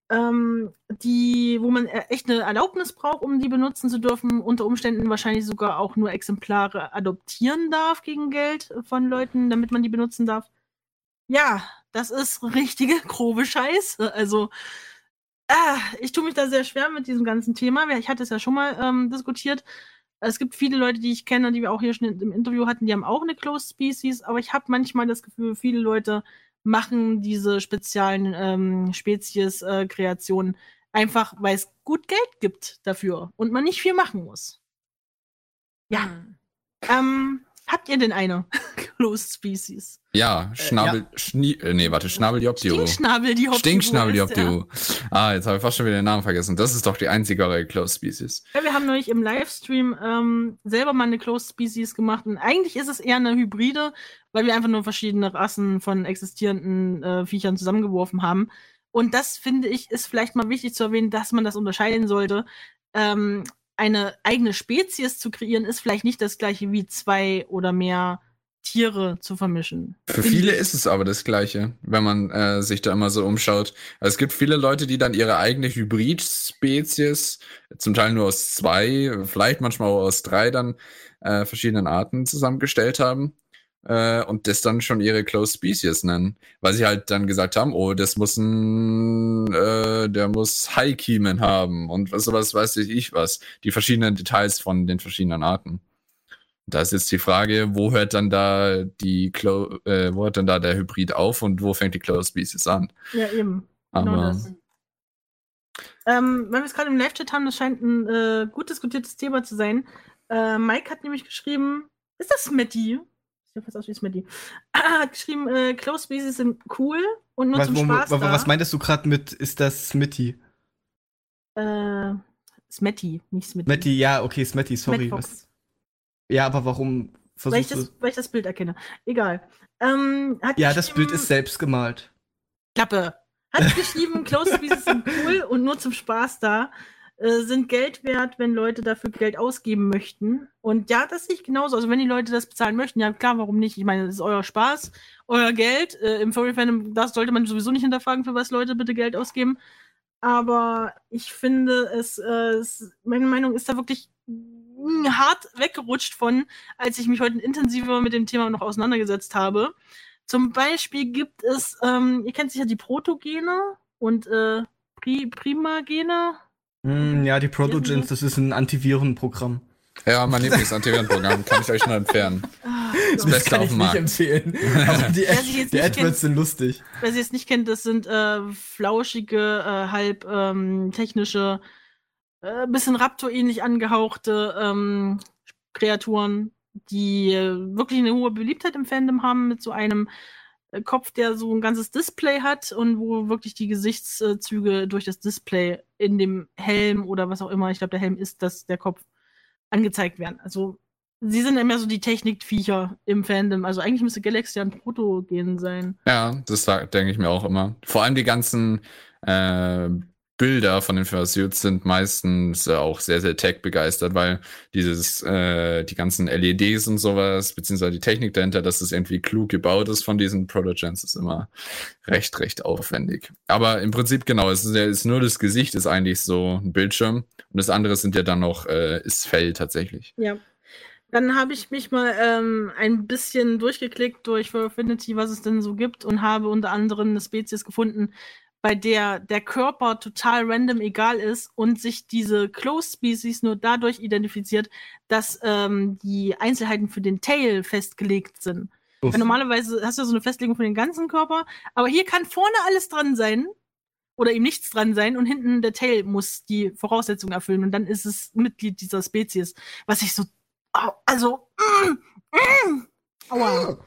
ähm, die, wo man äh, echt eine Erlaubnis braucht, um die benutzen zu dürfen, unter Umständen wahrscheinlich sogar auch nur Exemplare adoptieren darf gegen Geld von Leuten, damit man die benutzen darf. Ja, das ist richtige grobe Scheiße. Also, ah, ich tue mich da sehr schwer mit diesem ganzen Thema. Ich hatte es ja schon mal ähm, diskutiert. Es gibt viele Leute, die ich kenne, die wir auch hier schon im Interview hatten, die haben auch eine Closed Species, aber ich habe manchmal das Gefühl, viele Leute machen diese speziellen ähm, Spezies-Kreationen einfach, weil es gut Geld gibt dafür und man nicht viel machen muss. Ja. Ähm, habt ihr denn eine Closed Species? Ja, Schnabel, Schnie, äh, nee, warte, Schnabeldioptio. Stinkschnabel, die Stinkschnabeldioptio. Ah, jetzt habe ich fast schon wieder den Namen vergessen. Das ist doch die einzige Close Species. Ja, wir haben neulich im Livestream ähm, selber mal eine Closed Species gemacht und eigentlich ist es eher eine Hybride, weil wir einfach nur verschiedene Rassen von existierenden äh, Viechern zusammengeworfen haben. Und das finde ich ist vielleicht mal wichtig zu erwähnen, dass man das unterscheiden sollte. Ähm, eine eigene Spezies zu kreieren ist vielleicht nicht das gleiche wie zwei oder mehr Tiere zu vermischen. Für viele ist es aber das Gleiche, wenn man äh, sich da immer so umschaut. Also es gibt viele Leute, die dann ihre eigene Hybrid-Spezies, zum Teil nur aus zwei, vielleicht manchmal auch aus drei dann äh, verschiedenen Arten zusammengestellt haben äh, und das dann schon ihre Close Species nennen, weil sie halt dann gesagt haben, oh, das muss ein, äh, der muss High-Kiemen haben und was sowas weiß ich was, die verschiedenen Details von den verschiedenen Arten. Da ist jetzt die Frage, wo hört dann da die Clo äh, wo hört dann da der Hybrid auf und wo fängt die Close Species an? Ja, eben. Genau Aber das. Ähm, wenn wir es gerade im Live-Chat haben, das scheint ein äh, gut diskutiertes Thema zu sein. Äh, Mike hat nämlich geschrieben, ist das Smitty? Sieht fast aus wie Smitty. hat geschrieben, äh, Close Species sind cool und nur Was, zum wo- Spaß wo- da. was meintest du gerade mit, ist das Smitty? Äh, Smetty, nicht Smitty. Smitty, ja, okay, Smitty, sorry. Smetfox. Ja, aber warum Weil ich, das, du... weil ich das Bild erkenne. Egal. Ähm, hat Ja, das Bild ist selbst gemalt. Klappe. Hat geschrieben, Close Species sind cool und nur zum Spaß da. Äh, sind Geld wert, wenn Leute dafür Geld ausgeben möchten. Und ja, das sehe ich genauso. Also wenn die Leute das bezahlen möchten, ja klar, warum nicht? Ich meine, das ist euer Spaß, euer Geld. Äh, Im Furry-Fandom, das sollte man sowieso nicht hinterfragen, für was Leute bitte Geld ausgeben. Aber ich finde, es, äh, es meine Meinung ist da wirklich hart weggerutscht von, als ich mich heute intensiver mit dem Thema noch auseinandergesetzt habe. Zum Beispiel gibt es, ähm, ihr kennt sicher die Protogene und äh, Pri Primagene. Hm, ja, die Protogens, das ist ein Antivirenprogramm. Ja, mein Lieblings-Antivirenprogramm kann ich euch nur empfehlen. Ah, Das. Beste kann auf ich dem nicht Markt. empfehlen. Aber die, jetzt die nicht AdWords kennt- sind lustig. Wer sie jetzt nicht kennt, das sind äh, flauschige, äh, halb ähm, technische, äh, bisschen Raptor-ähnlich angehauchte ähm, Kreaturen, die äh, wirklich eine hohe Beliebtheit im Fandom haben, mit so einem äh, Kopf, der so ein ganzes Display hat und wo wirklich die Gesichtszüge durch das Display in dem Helm oder was auch immer, ich glaube, der Helm ist das, der Kopf, angezeigt werden. Also sie sind immer so die Technikviecher im Fandom. Also eigentlich müsste Galaxy ein Protogen sein. Ja, das denke ich mir auch immer. Vor allem die ganzen äh, Bilder von den Fursuits sind meistens äh, auch sehr, sehr tech-begeistert, weil dieses, äh, die ganzen LEDs und sowas, beziehungsweise die Technik dahinter, dass es irgendwie klug gebaut ist von diesen Protogens, ist immer recht, recht aufwendig. Aber im Prinzip genau, es ist, ist nur das Gesicht ist eigentlich so ein Bildschirm und das andere sind ja dann noch, äh, ist Fell tatsächlich. Ja. Dann habe ich mich mal ähm, ein bisschen durchgeklickt durch Affinity, was es denn so gibt und habe unter anderem eine Spezies gefunden, bei der der Körper total random egal ist und sich diese Closed Species nur dadurch identifiziert, dass ähm, die Einzelheiten für den Tail festgelegt sind. Normalerweise hast du so eine Festlegung für den ganzen Körper, aber hier kann vorne alles dran sein oder ihm nichts dran sein und hinten der Tail muss die Voraussetzungen erfüllen und dann ist es Mitglied dieser Spezies, was ich so au, also mm, mm, aua,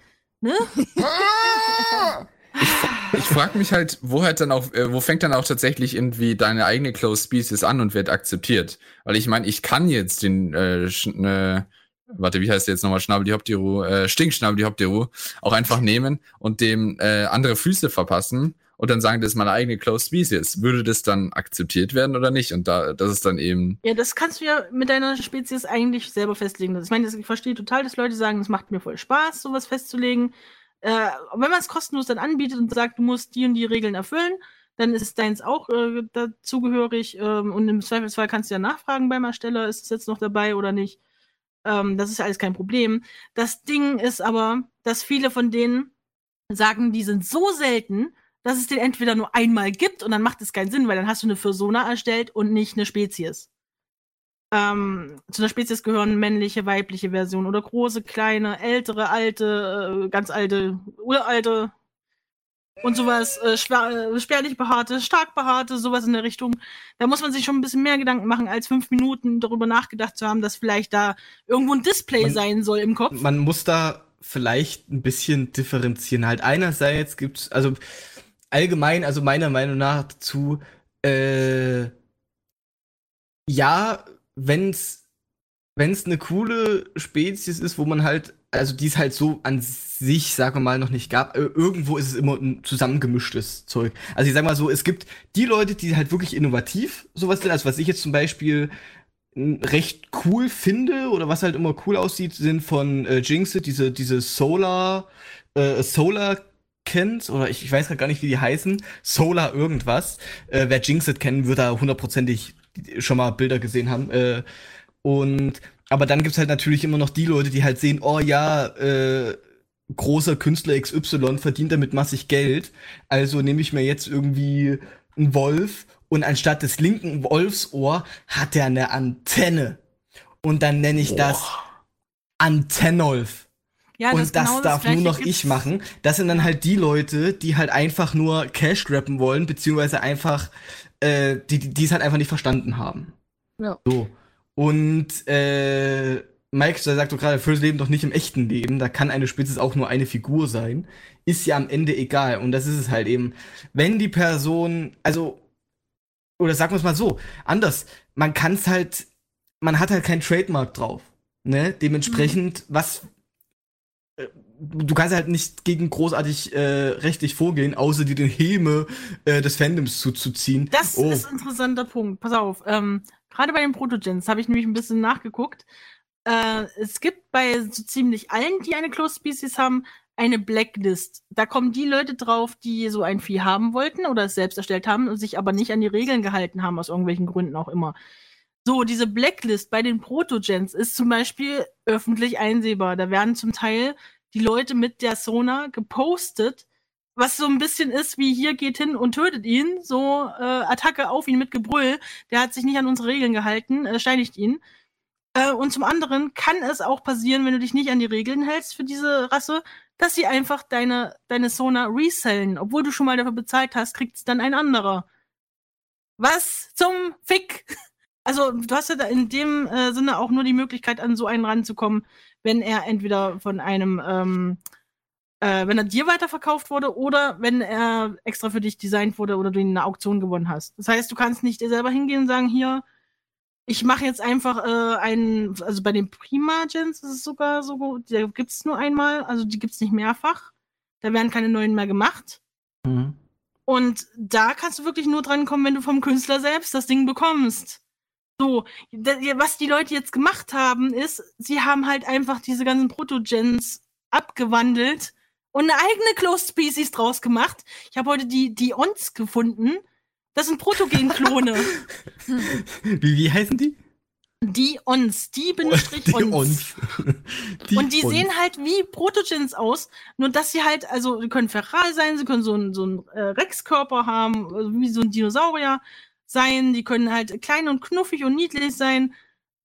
ne? Ich frage mich halt, wo halt dann auch, äh, wo fängt dann auch tatsächlich irgendwie deine eigene Closed Species an und wird akzeptiert? Weil ich meine, ich kann jetzt den, äh, äh, warte, wie heißt der jetzt nochmal, Schnabeldiopteru, äh, Stinkschnabeldiopteru, auch einfach nehmen und dem äh, andere Füße verpassen und dann sagen, das ist meine eigene Closed Species. Würde das dann akzeptiert werden oder nicht? Und da, das ist dann eben, Ja, das kannst du ja mit deiner Spezies eigentlich selber festlegen. Ich meine, ich verstehe total, dass Leute sagen, es macht mir voll Spaß, sowas festzulegen. Äh, wenn man es kostenlos dann anbietet und sagt, du musst die und die Regeln erfüllen, dann ist deins auch äh, dazugehörig. Ähm, und im Zweifelsfall kannst du ja nachfragen beim Ersteller, ist es jetzt noch dabei oder nicht. Ähm, das ist alles kein Problem. Das Ding ist aber, dass viele von denen sagen, die sind so selten, dass es den entweder nur einmal gibt und dann macht es keinen Sinn, weil dann hast du eine Persona erstellt und nicht eine Spezies. Ähm, zu einer Spezies gehören männliche, weibliche Versionen oder große, kleine, ältere, alte, äh, ganz alte, uralte und sowas, äh, schwer, äh, spärlich behaarte, stark behaarte, sowas in der Richtung. Da muss man sich schon ein bisschen mehr Gedanken machen, als fünf Minuten darüber nachgedacht zu haben, dass vielleicht da irgendwo ein Display Man- sein soll im Kopf. Man muss da vielleicht ein bisschen differenzieren. Halt einerseits gibt's, also allgemein, also meiner Meinung nach dazu, äh, ja, wenn's, wenn's eine coole Spezies ist, wo man halt, also die es halt so an sich, sagen wir mal, noch nicht gab, äh, irgendwo ist es immer ein zusammengemischtes Zeug. Also ich sag mal so, es gibt die Leute, die halt wirklich innovativ sowas sind, also was ich jetzt zum Beispiel recht cool finde oder was halt immer cool aussieht, sind von äh, Jinxit diese, diese Solar, äh, Solar kennt, oder ich, ich weiß grad gar nicht, wie die heißen, Solar irgendwas. Äh, wer Jinxit kennt, wird da hundertprozentig schon mal Bilder gesehen haben. Äh, und aber dann gibt's halt natürlich immer noch die Leute, die halt sehen, oh ja, äh, großer Künstler XY verdient damit massig Geld, also nehme ich mir jetzt irgendwie einen Wolf und anstatt des linken Wolfsohr hat er eine Antenne. Und dann nenne ich das Antennolf. Ja, und das, genau darf nur Gleiche noch ich machen. Das sind dann halt die Leute, die halt einfach nur Cash grappen wollen, beziehungsweise einfach, äh, die, die es halt einfach nicht verstanden haben. Ja. So. Und äh, Mike der sagt doch gerade, fürs Leben doch nicht im echten Leben. Da kann eine Spezies auch nur eine Figur sein. Ist ja am Ende egal. Und das ist es halt eben. Wenn die Person, also, oder sagen wir es mal so, anders, man kann es halt, man hat halt kein Trademark drauf. Ne? Dementsprechend, was äh, du kannst halt nicht gegen großartig äh, rechtlich vorgehen, außer dir den Häme äh, des Fandoms zuzuziehen. Das Oh. ist ein interessanter Punkt. Pass auf. Ähm, Gerade bei den Protogens habe ich nämlich ein bisschen nachgeguckt. Äh, es gibt bei so ziemlich allen, die eine Closed Species haben, eine Blacklist. Da kommen die Leute drauf, die so ein Vieh haben wollten oder es selbst erstellt haben und sich aber nicht an die Regeln gehalten haben, aus irgendwelchen Gründen auch immer. So, diese Blacklist bei den Protogens ist zum Beispiel öffentlich einsehbar. Da werden zum Teil die Leute mit der Sona gepostet, was so ein bisschen ist wie hier geht hin und tötet ihn, so äh, Attacke auf ihn mit Gebrüll. Der hat sich nicht an unsere Regeln gehalten, äh, steinigt ihn. Äh, und zum anderen kann es auch passieren, wenn du dich nicht an die Regeln hältst für diese Rasse, dass sie einfach deine, deine Sona resellen. Obwohl du schon mal dafür bezahlt hast, kriegt es dann ein anderer. Was zum Fick? Also, du hast ja da in dem äh, Sinne auch nur die Möglichkeit, an so einen ranzukommen, wenn er entweder von einem, ähm, äh, wenn er dir weiterverkauft wurde oder wenn er extra für dich designt wurde oder du ihn in einer Auktion gewonnen hast. Das heißt, du kannst nicht dir selber hingehen und sagen, hier, ich mache jetzt einfach äh, einen, also bei den Prima-Gens ist es sogar so, gut, da gibt es nur einmal, also die gibt es nicht mehrfach. Da werden keine neuen mehr gemacht. Mhm. Und da kannst du wirklich nur dran kommen, wenn du vom Künstler selbst das Ding bekommst. So, was die Leute jetzt gemacht haben, ist, sie haben halt einfach diese ganzen Protogens abgewandelt und eine eigene Closed Species draus gemacht. Ich habe heute die, die Ons gefunden. Das sind Protogen-Klone. Wie, wie heißen die? die Ons, die Bindestrich Die Ons. Die und die Ons. sehen halt wie Protogens aus, nur dass sie halt, also, die können feral sein, sie können so einen so einen, äh, Rexkörper haben, also wie so ein Dinosaurier sein, die können halt klein und knuffig und niedlich sein.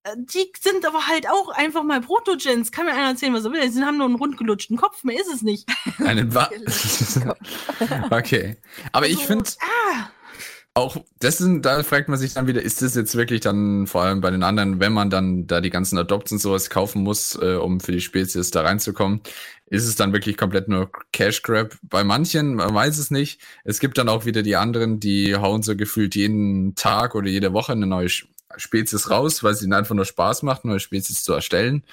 Äh, Die sind aber halt auch einfach mal Protogens. Kann mir einer erzählen, was er will. Sie haben nur einen rundgelutschten Kopf, mehr ist es nicht. Einen Wa Okay. Aber ich Also, finde Ah, auch, das sind, da fragt man sich dann wieder, ist das jetzt wirklich dann vor allem bei den anderen, wenn man dann da die ganzen Adopts und sowas kaufen muss, äh, um für die Spezies da reinzukommen, ist es dann wirklich komplett nur Cash Grab? Bei manchen, man weiß es nicht. Es gibt dann auch wieder die anderen, die hauen so gefühlt jeden Tag oder jede Woche eine neue Spezies raus, weil es ihnen einfach nur Spaß macht, neue Spezies zu erstellen.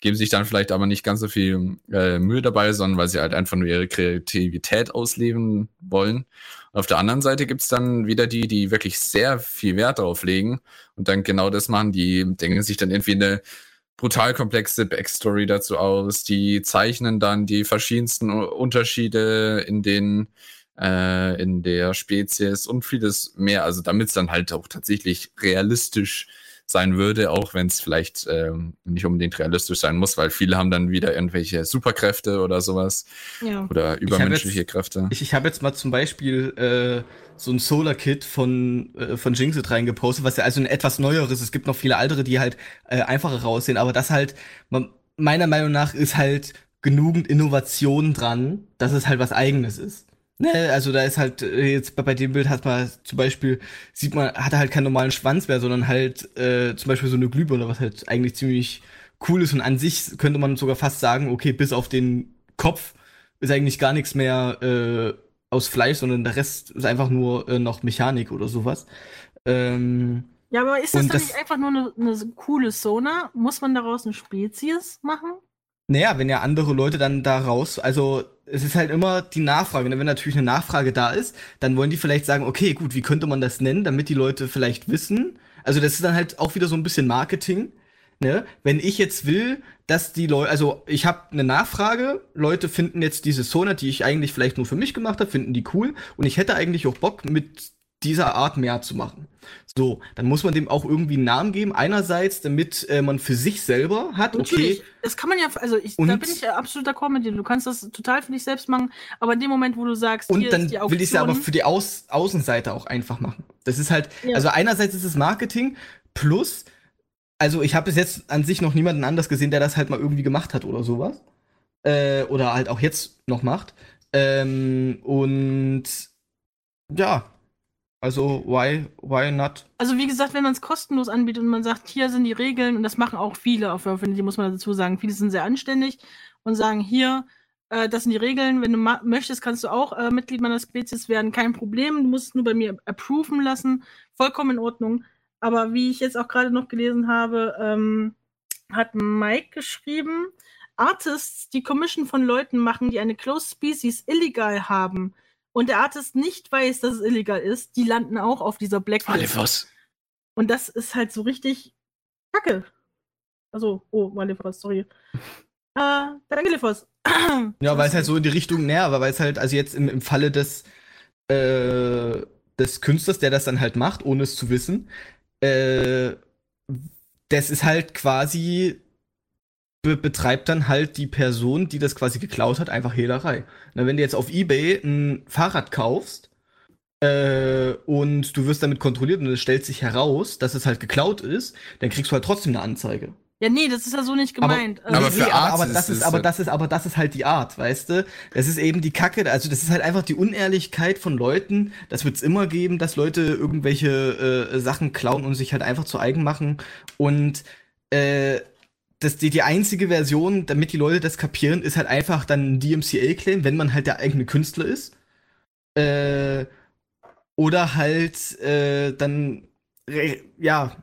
Geben sich dann vielleicht aber nicht ganz so viel äh, Mühe dabei, sondern weil sie halt einfach nur ihre Kreativität ausleben wollen. Und auf der anderen Seite gibt's dann wieder die, die wirklich sehr viel Wert darauf legen und dann genau das machen. Die denken sich dann irgendwie eine brutal komplexe Backstory dazu aus. Die zeichnen dann die verschiedensten Unterschiede in den äh, in der Spezies und vieles mehr. Also damit es dann halt auch tatsächlich realistisch sein würde, auch wenn es vielleicht ähm, nicht unbedingt realistisch sein muss, weil viele haben dann wieder irgendwelche Superkräfte oder sowas ja. oder übermenschliche Kräfte. Ich, ich habe jetzt mal zum Beispiel äh, so ein Solar Kit von, äh, von Jinxit reingepostet, was ja also ein etwas neueres. Es gibt noch viele ältere, die halt äh, einfacher raussehen, aber das halt, man, meiner Meinung nach ist halt genügend Innovation dran, dass es halt was eigenes ist. Ne, also da ist halt äh, jetzt bei, bei dem Bild hat man zum Beispiel sieht man hat er halt keinen normalen Schwanz mehr, sondern halt äh, zum Beispiel so eine Glühbirne, was halt eigentlich ziemlich cool ist und an sich könnte man sogar fast sagen, okay, bis auf den Kopf ist eigentlich gar nichts mehr äh, aus Fleisch, sondern der Rest ist einfach nur äh, noch Mechanik oder sowas. Ähm, Ja, aber ist das dann das- nicht einfach nur eine, eine coole Sona? Muss man daraus eine Spezies machen? Naja, wenn ja andere Leute dann da raus, also es ist halt immer die Nachfrage. ne? Wenn natürlich eine Nachfrage da ist, dann wollen die vielleicht sagen, okay, gut, wie könnte man das nennen, damit die Leute vielleicht wissen. Also das ist dann halt auch wieder so ein bisschen Marketing. Ne? Wenn ich jetzt will, dass die Leute, also ich habe eine Nachfrage, Leute finden jetzt diese Sona, die ich eigentlich vielleicht nur für mich gemacht habe, finden die cool und ich hätte eigentlich auch Bock mit dieser Art mehr zu machen. So, dann muss man dem auch irgendwie einen Namen geben. Einerseits, damit äh, man für sich selber hat, okay, Natürlich, das kann man ja, also ich, da Und- bin ich ja absolut d'accord mit dir. Du kannst das total für dich selbst machen, aber in dem Moment, wo du sagst, Und dann will ich es ja aber für die Aus Außenseite auch einfach machen. Das ist halt, Ja. also einerseits ist es Marketing plus, also ich habe bis jetzt an sich noch niemanden anders gesehen, der das halt mal irgendwie gemacht hat oder sowas. Äh, oder halt auch jetzt noch macht. Ähm, und ja, also why, why not? Also wie gesagt, wenn man es kostenlos anbietet und man sagt, hier sind die Regeln, und das machen auch viele auf Affinity, muss man dazu sagen. Viele sind sehr anständig und sagen, hier, äh, das sind die Regeln, wenn du möchtest, kannst du auch äh, Mitglied meiner Spezies werden, kein Problem. Du musst es nur bei mir approven lassen, vollkommen in Ordnung. Aber wie ich jetzt auch gerade noch gelesen habe, ähm, hat Mike geschrieben, Artists, die Commission von Leuten machen, die eine Closed Species illegal haben und der Artist nicht weiß, dass es illegal ist, die landen auch auf dieser Blacklist. was? Und das ist halt so richtig kacke. Also, oh, Malefos, sorry. Äh, Dangelifos. Ja, weil es halt so in die Richtung näher, aber weil es halt, also jetzt im, im Falle des, äh, des Künstlers, der das dann halt macht, ohne es zu wissen, äh, das ist halt quasi, be betreibt dann halt die Person, die das quasi geklaut hat, einfach Hehlerei. Na, wenn du jetzt auf Ebay ein Fahrrad kaufst äh, und du wirst damit kontrolliert und es stellt sich heraus, dass es halt geklaut ist, dann kriegst du halt trotzdem eine Anzeige. Ja, nee, das ist ja so nicht gemeint. aber für Nee, aber, aber Arzt das ist es aber halt- das ist, aber das ist halt die Art, weißt du? Das ist eben die Kacke, also das ist halt einfach die Unehrlichkeit von Leuten. Das wird's immer geben, dass Leute irgendwelche äh, Sachen klauen und sich halt einfach zu eigen machen. Und äh, das, die, die einzige Version, damit die Leute das kapieren, ist halt einfach dann ein DMCA-Claim, wenn man halt der eigene Künstler ist. Äh, oder halt äh, dann, ja,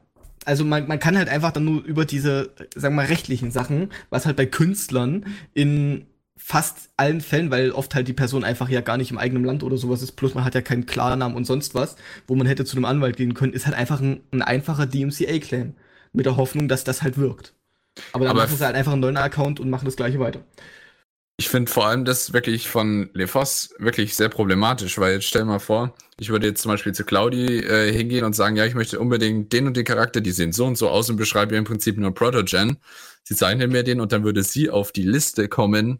also man, man kann halt einfach dann nur über diese, sagen wir mal, rechtlichen Sachen, was halt bei Künstlern in fast allen Fällen, weil oft halt die Person einfach ja gar nicht im eigenen Land oder sowas ist, plus man hat ja keinen Klarnamen und sonst was, wo man hätte zu einem Anwalt gehen können, ist halt einfach ein, ein einfacher DMCA-Claim. Mit der Hoffnung, dass das halt wirkt. Aber dann Aber machen sie halt einfach einen neuen Account und machen das gleiche weiter. Ich finde vor allem das wirklich von LeFoss wirklich sehr problematisch, weil jetzt stell mal vor, ich würde jetzt zum Beispiel zu Claudi äh, hingehen und sagen, ja, ich möchte unbedingt den und den Charakter, die sehen so und so aus und beschreibe ihr im Prinzip nur Protogen. Sie zeichnen mir den und dann würde sie auf die Liste kommen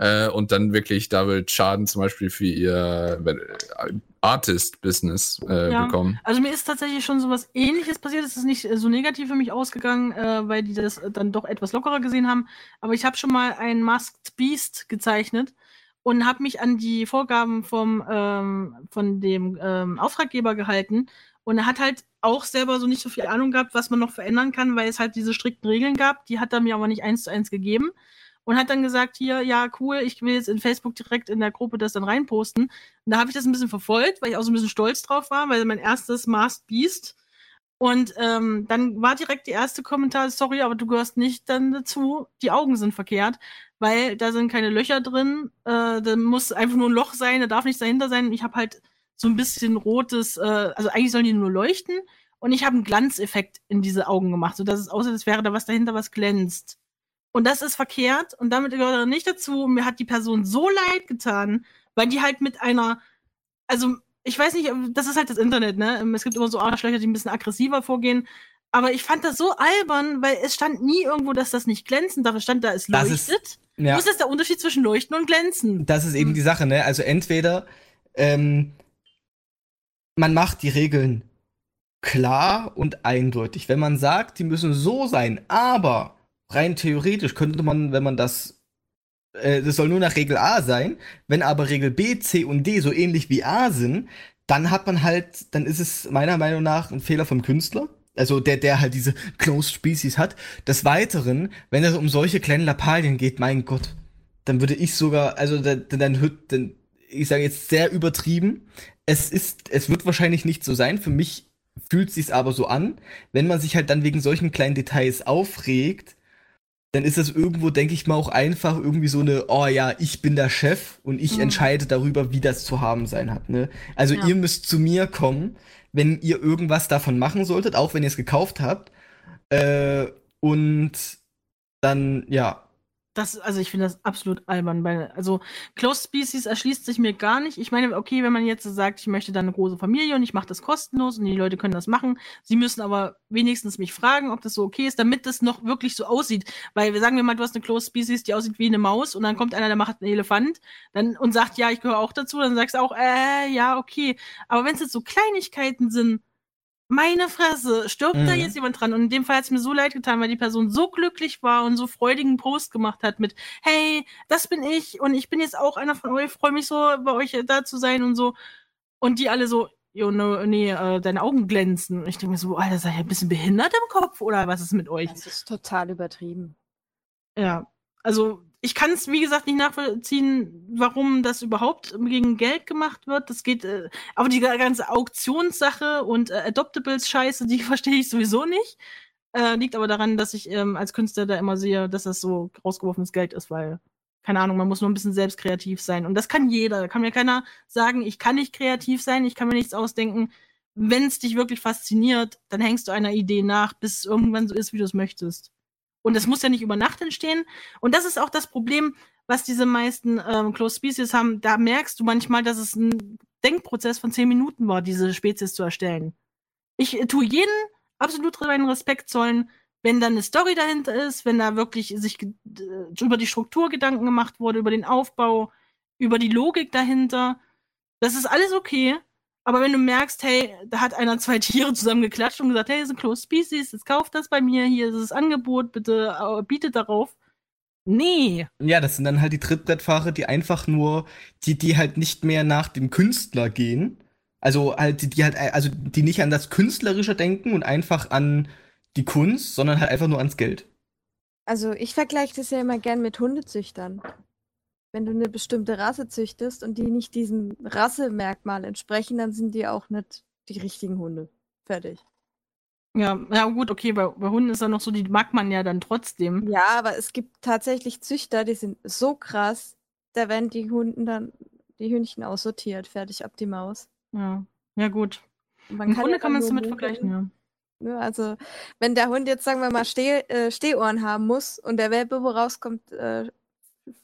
äh, und dann wirklich da wird Schaden zum Beispiel für ihr äh, Artist-Business äh, Ja. bekommen. Also mir ist tatsächlich schon sowas ähnliches passiert. Es ist nicht äh, so negativ für mich ausgegangen, äh, weil die das äh, dann doch etwas lockerer gesehen haben. Aber ich habe schon mal ein Masked Beast gezeichnet und habe mich an die Vorgaben vom, ähm, von dem ähm, Auftraggeber gehalten. Und er hat halt auch selber so nicht so viel Ahnung gehabt, was man noch verändern kann, weil es halt diese strikten Regeln gab. Die hat er mir aber nicht eins zu eins gegeben. Und hat dann gesagt, hier, ja, cool, ich will jetzt in Facebook direkt in der Gruppe das dann reinposten. Und da habe ich das ein bisschen verfolgt, weil ich auch so ein bisschen stolz drauf war, weil mein erstes Masked Beast. Und ähm, dann war direkt die erste Kommentar, sorry, aber du gehörst nicht dann dazu. Die Augen sind verkehrt, weil da sind keine Löcher drin. Äh, da muss einfach nur ein Loch sein, da darf nichts dahinter sein. Ich habe halt so ein bisschen rotes, äh, also eigentlich sollen die nur leuchten. Und ich habe einen Glanzeffekt in diese Augen gemacht, sodass es aussieht, als wäre da was dahinter, was glänzt. Und das ist verkehrt und damit gehört er nicht dazu. Und mir hat die Person so leid getan, weil die halt mit einer, also ich weiß nicht, das ist halt das Internet, ne? Es gibt immer so Arschlöcher, die ein bisschen aggressiver vorgehen. Aber ich fand das so albern, weil es stand nie irgendwo, dass das nicht glänzen darf. Es stand da, es Das leuchtet. ist- Ja. Was ist der Unterschied zwischen leuchten und glänzen? Das ist eben Hm. die Sache, ne? Also entweder ähm, man macht die Regeln klar und eindeutig. Wenn man sagt, die müssen so sein, aber rein theoretisch könnte man, wenn man das, äh, das soll nur nach Regel A sein, wenn aber Regel B, C und D so ähnlich wie A sind, dann hat man halt, dann ist es meiner Meinung nach ein Fehler vom Künstler. Also der, der halt diese Closed Species hat. Des Weiteren, wenn es um solche kleinen Lappalien geht, mein Gott, dann würde ich sogar, also dann, dann, dann ich sage jetzt sehr übertrieben. Es ist, es wird wahrscheinlich nicht so sein. Für mich fühlt sich's aber so an. Wenn man sich halt dann wegen solchen kleinen Details aufregt, dann ist es irgendwo, denke ich mal, auch einfach irgendwie so eine, oh ja, ich bin der Chef und ich Mhm. entscheide darüber, wie das zu haben sein hat. Ne? Also Ja. ihr müsst zu mir kommen, wenn ihr irgendwas davon machen solltet, auch wenn ihr es gekauft habt. Äh, und dann, ja, Das, also ich finde das absolut albern. Weil, also Closed Species erschließt sich mir gar nicht. Ich meine, okay, wenn man jetzt sagt, ich möchte dann eine große Familie und ich mache das kostenlos und die Leute können das machen. Sie müssen aber wenigstens mich fragen, ob das so okay ist, damit das noch wirklich so aussieht. Weil sagen wir mal, du hast eine Closed Species, die aussieht wie eine Maus und dann kommt einer, der macht einen Elefant dann, und sagt, ja, ich gehöre auch dazu, dann sagst du auch, äh, ja, okay. Aber wenn es jetzt so Kleinigkeiten sind, meine Fresse, stirbt da Mhm. jetzt jemand dran? Und in dem Fall hat es mir so leid getan, weil die Person so glücklich war und so freudigen Post gemacht hat mit, hey, das bin ich und ich bin jetzt auch einer von euch, freue mich so, bei euch da zu sein und so. Und die alle so, jo, no, nee, äh, deine Augen glänzen. Und ich denke mir so, Alter, seid ihr ein bisschen behindert im Kopf oder was ist mit euch? Das ist total übertrieben. Ja, also ich kann es, wie gesagt, nicht nachvollziehen, warum das überhaupt gegen Geld gemacht wird. Das geht, äh, aber die ganze Auktionssache und äh, Adoptables-Scheiße, die verstehe ich sowieso nicht. Äh, liegt aber daran, dass ich ähm, als Künstler da immer sehe, dass das so rausgeworfenes Geld ist, weil, keine Ahnung, man muss nur ein bisschen selbst kreativ sein. Und das kann jeder. Da kann mir keiner sagen, ich kann nicht kreativ sein, ich kann mir nichts ausdenken. Wenn es dich wirklich fasziniert, dann hängst du einer Idee nach, bis es irgendwann so ist, wie du es möchtest. Und es muss ja nicht über Nacht entstehen. Und das ist auch das Problem, was diese meisten ähm, Closed Species haben. Da merkst du manchmal, dass es ein Denkprozess von zehn Minuten war, diese Spezies zu erstellen. Ich äh, tue jeden absolut meinen Respekt zollen, wenn da eine Story dahinter ist, wenn da wirklich sich äh, über die Struktur Gedanken gemacht wurde, über den Aufbau, über die Logik dahinter. Das ist alles okay. Aber wenn du merkst, hey, da hat einer zwei Tiere zusammengeklatscht und gesagt, hey, das ist ein Closed Species, jetzt kauft das bei mir, hier ist das Angebot, bitte äh, bietet darauf. Nee. Ja, das sind dann halt die Trittbrettfahrer, die einfach nur, die, die halt nicht mehr nach dem Künstler gehen. Also halt, die, die halt, also die nicht an das Künstlerische denken und einfach an die Kunst, sondern halt einfach nur ans Geld. Also ich vergleiche das ja immer gern mit Hundezüchtern. Wenn du eine bestimmte Rasse züchtest und die nicht diesem Rassemerkmal entsprechen, dann sind die auch nicht die richtigen Hunde. Fertig. Ja, ja gut, okay, bei, bei Hunden ist ja noch so, die mag man ja dann trotzdem. Ja, aber es gibt tatsächlich Züchter, die sind so krass, da werden die Hunden dann, die Hündchen aussortiert, fertig ab die Maus. Ja, ja gut. Man Im kann Grunde ja kann man es damit vergleichen, ja. Ne? Also, wenn der Hund jetzt, sagen wir mal, Steh, äh, Stehohren haben muss und der Welpe, wo rauskommt, äh,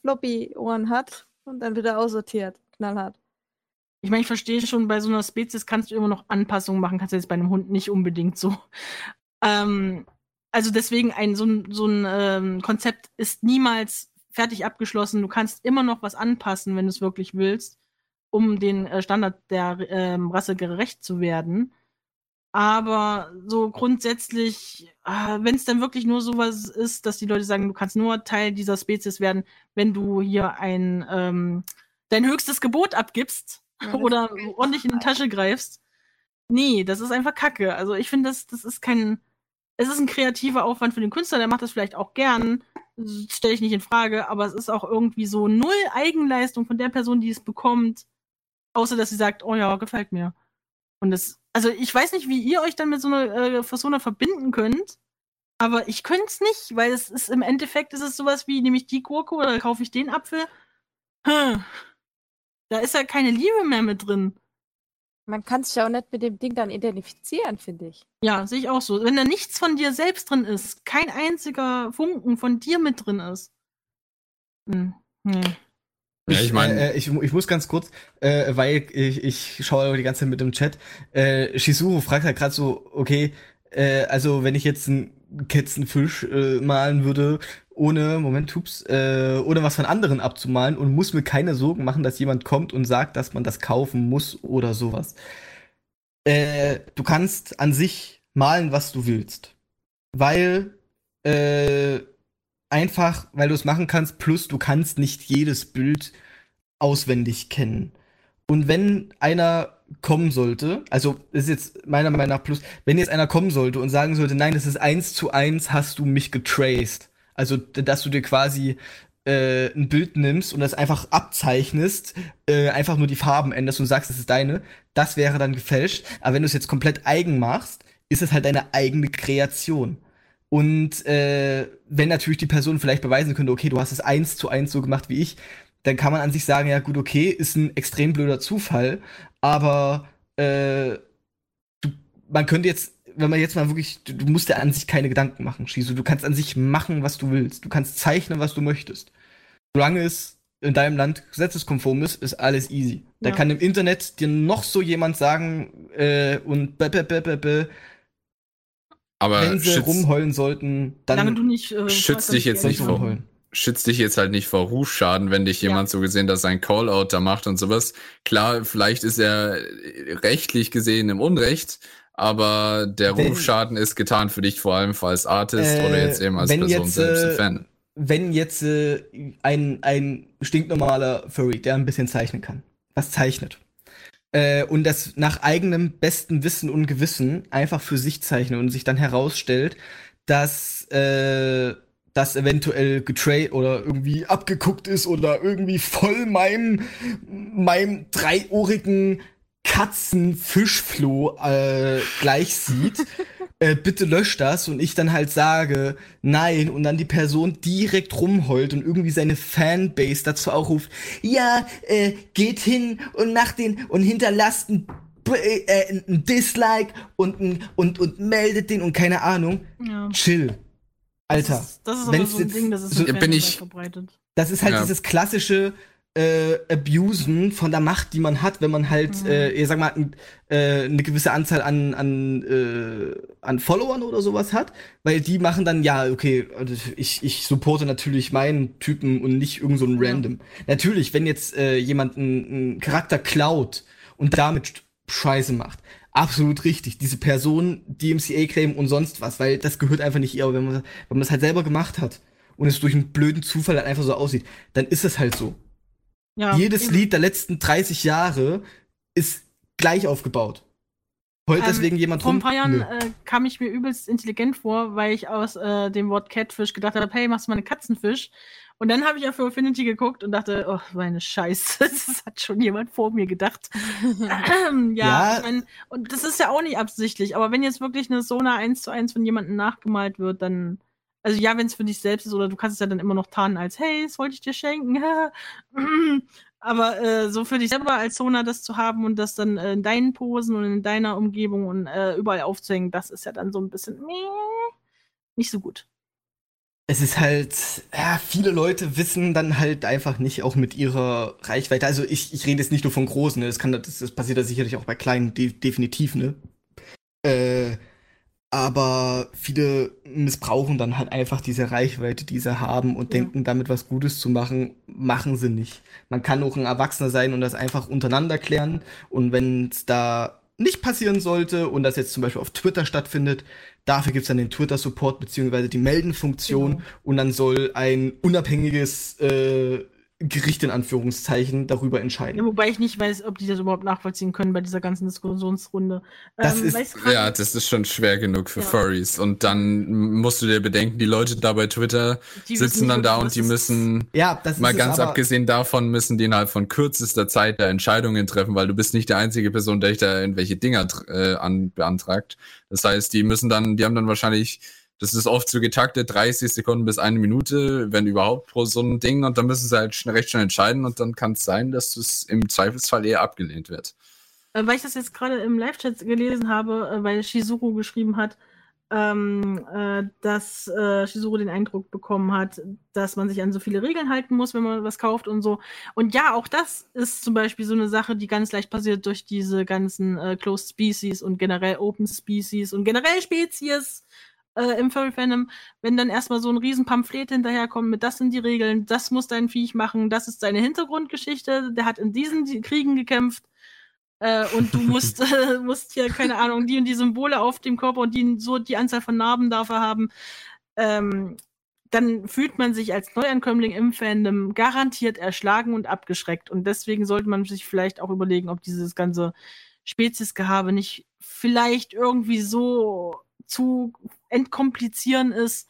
Floppy-Ohren hat und dann wird er aussortiert. Knallhart. Ich meine, ich verstehe schon, bei so einer Spezies kannst du immer noch Anpassungen machen, kannst du jetzt bei einem Hund nicht unbedingt so. Ähm, also deswegen ein so ein, so ein ähm, Konzept ist niemals fertig abgeschlossen. Du kannst immer noch was anpassen, wenn du es wirklich willst, um den äh, Standard der ähm, Rasse gerecht zu werden. Aber so grundsätzlich, äh, wenn es dann wirklich nur sowas ist, dass die Leute sagen, du kannst nur Teil dieser Spezies werden, wenn du hier ein ähm, dein höchstes Gebot abgibst Ja, oder ordentlich in die Tasche greifst. Nee, das ist einfach Kacke. Also ich finde, das, das ist kein. Es ist ein kreativer Aufwand für den Künstler, der macht das vielleicht auch gern. Stelle ich nicht in Frage, aber es ist auch irgendwie so null Eigenleistung von der Person, die es bekommt, außer dass sie sagt, oh ja, gefällt mir. Und das, also ich weiß nicht, wie ihr euch dann mit so einer äh, Persona verbinden könnt, aber ich könnte es nicht, weil es ist im Endeffekt ist es sowas wie, nehme ich die Gurke oder kaufe ich den Apfel? Hm. Da ist ja keine Liebe mehr mit drin. Man kann sich ja auch nicht mit dem Ding dann identifizieren, finde ich. Ja, sehe ich auch so. Wenn da nichts von dir selbst drin ist, kein einziger Funken von dir mit drin ist. Hm. Nee. Ja, ich meine, äh, äh, ich, ich muss ganz kurz, äh, weil ich, ich schaue die ganze Zeit mit dem Chat. Äh, Shizuru fragt halt gerade so, okay, äh, also wenn ich jetzt einen Ketzenfisch äh, malen würde, ohne, Moment, ups, äh, ohne was von anderen abzumalen und muss mir keine Sorgen machen, dass jemand kommt und sagt, dass man das kaufen muss oder sowas. Äh, du kannst an sich malen, was du willst. Weil, äh, einfach, weil du es machen kannst, plus du kannst nicht jedes Bild auswendig kennen. Und wenn einer kommen sollte, also ist jetzt meiner Meinung nach plus, wenn jetzt einer kommen sollte und sagen sollte, nein, das ist eins zu eins, hast du mich getraced. Also, dass du dir quasi äh, ein Bild nimmst und das einfach abzeichnest, äh, einfach nur die Farben änderst und sagst, das ist deine, das wäre dann gefälscht. Aber wenn du es jetzt komplett eigen machst, ist es halt deine eigene Kreation. Und äh, wenn natürlich die Person vielleicht beweisen könnte, okay, du hast es eins zu eins so gemacht wie ich, dann kann man an sich sagen, ja gut, okay, ist ein extrem blöder Zufall, aber äh, du, man könnte jetzt, wenn man jetzt mal wirklich, du, du musst dir an sich keine Gedanken machen, Shizu. Du kannst an sich machen, was du willst. Du kannst zeichnen, was du möchtest. Solange es in deinem Land gesetzeskonform ist, ist alles easy. Da Ja. kann im Internet dir noch so jemand sagen äh, und b -b -b -b -b aber wenn sie schützt, rumheulen sollten, dann du nicht. Äh, schützt dich jetzt nicht vor- rumheulen. schützt dich jetzt halt nicht vor Rufschaden, wenn dich Ja. jemand so gesehen, dass sein Callout da macht und sowas. Klar, vielleicht ist er rechtlich gesehen im Unrecht, aber der Wenn- Rufschaden ist getan für dich vor allem als Artist Äh, oder jetzt eben als Person jetzt, selbst äh, ein Fan. wenn jetzt äh, ein, ein stinknormaler Furry, der ein bisschen zeichnen kann, was zeichnet, äh, und das nach eigenem besten Wissen und Gewissen einfach für sich zeichnet und sich dann herausstellt, dass äh, das eventuell getrade oder irgendwie abgeguckt ist oder irgendwie voll meinem, meinem dreiohrigen Katzenfischfloh äh, gleich sieht, äh, bitte lösch das und ich dann halt sage, nein, und dann die Person direkt rumheult und irgendwie seine Fanbase dazu auch ruft, ja, äh, geht hin und macht den und hinterlasst ein, B- äh, ein Dislike und, ein, und, und meldet den und keine Ahnung. Ja. Chill. Alter. Das ist, das ist so ein jetzt Ding, das ist so bin ich- verbreitet. Das ist halt Ja. dieses klassische äh, Abusen von der Macht, die man hat, wenn man halt, Mhm. äh, ich sag mal, n- äh, eine gewisse Anzahl an, an, äh, an Followern oder sowas hat, weil die machen dann, ja, okay, also ich, ich supporte natürlich meinen Typen und nicht irgend so einen Ja. Random. Natürlich, wenn jetzt äh, jemand einen einen Charakter klaut und damit Scheiße macht. Absolut richtig. Diese Person, DMCA-Claim und sonst was, weil das gehört einfach nicht ihr. Aber wenn man, wenn man das halt selber gemacht hat und es durch einen blöden Zufall halt einfach so aussieht, dann ist es halt so. Ja, Jedes eben. Lied der letzten 30 Jahre ist gleich aufgebaut. Heult Ähm, deswegen jemand Vor rum? ein paar Jahren äh, kam ich mir übelst intelligent vor, weil ich aus äh, dem Wort Catfish gedacht habe, hey, machst du mal eine Katzenfisch? Und dann habe ich auf Affinity geguckt und dachte, oh, meine Scheiße, das hat schon jemand vor mir gedacht. ja, Ja. Ich mein, und das ist ja auch nicht absichtlich, aber wenn jetzt wirklich eine Sona 1 zu 1 von jemandem nachgemalt wird, dann, also ja, wenn es für dich selbst ist, oder du kannst es ja dann immer noch tarnen als, hey, das wollte ich dir schenken. aber äh, so für dich selber als Sona das zu haben und das dann äh, in deinen Posen und in deiner Umgebung und äh, überall aufzuhängen, das ist ja dann so ein bisschen nicht so gut. Es ist halt, ja, viele Leute wissen dann halt einfach nicht, auch mit ihrer Reichweite. Also ich, ich rede jetzt nicht nur von großen, ne? Das kann, das, das passiert ja sicherlich auch bei kleinen, de definitiv, ne? Äh, aber viele missbrauchen dann halt einfach diese Reichweite, die sie haben und Ja. denken, damit was Gutes zu machen, machen sie nicht. Man kann auch ein Erwachsener sein und das einfach untereinander klären. Und wenn es da nicht passieren sollte und das jetzt zum Beispiel auf Twitter stattfindet, dafür gibt's dann den Twitter-Support beziehungsweise die Melden-Funktion Genau. und dann soll ein unabhängiges äh, Gericht in Anführungszeichen darüber entscheiden. Ja, wobei ich nicht weiß, ob die das überhaupt nachvollziehen können bei dieser ganzen Diskussionsrunde. Das ist- du gerade- Ja, das ist schon schwer genug für Ja. Furries. Und dann musst du dir bedenken, die Leute da bei Twitter Die sitzen dann da und die es müssen, Ja, das mal ist es, ganz aber- abgesehen davon, müssen die innerhalb von kürzester Zeit da Entscheidungen treffen, weil du bist nicht die einzige Person, der dich da irgendwelche Dinger äh, an, beantragt. Das heißt, die müssen dann, die haben dann wahrscheinlich, das ist oft so getaktet, 30 Sekunden bis eine Minute, wenn überhaupt pro so ein Ding und dann müssen sie halt schnell, recht schnell entscheiden und dann kann es sein, dass es im Zweifelsfall eher abgelehnt wird. Äh, weil ich das jetzt gerade im Live-Chat gelesen habe, äh, weil Shizuru geschrieben hat, ähm, äh, dass äh, Shizuru den Eindruck bekommen hat, dass man sich an so viele Regeln halten muss, wenn man was kauft und so. Und ja, auch das ist zum Beispiel so eine Sache, die ganz leicht passiert durch diese ganzen äh, Closed Species und generell Open Species und generell Spezies äh, im Furry Fandom, wenn dann erstmal so ein riesen Pamphlet hinterherkommt mit das sind die Regeln, das muss dein Viech machen, das ist seine Hintergrundgeschichte, der hat in diesen die- Kriegen gekämpft äh, und du musst, äh, musst hier, keine Ahnung, die und die Symbole auf dem Körper und die, so die Anzahl von Narben dafür haben, ähm, dann fühlt man sich als Neuankömmling im Fandom garantiert erschlagen und abgeschreckt. Und deswegen sollte man sich vielleicht auch überlegen, ob dieses ganze Speziesgehabe nicht vielleicht irgendwie so zu entkomplizieren ist,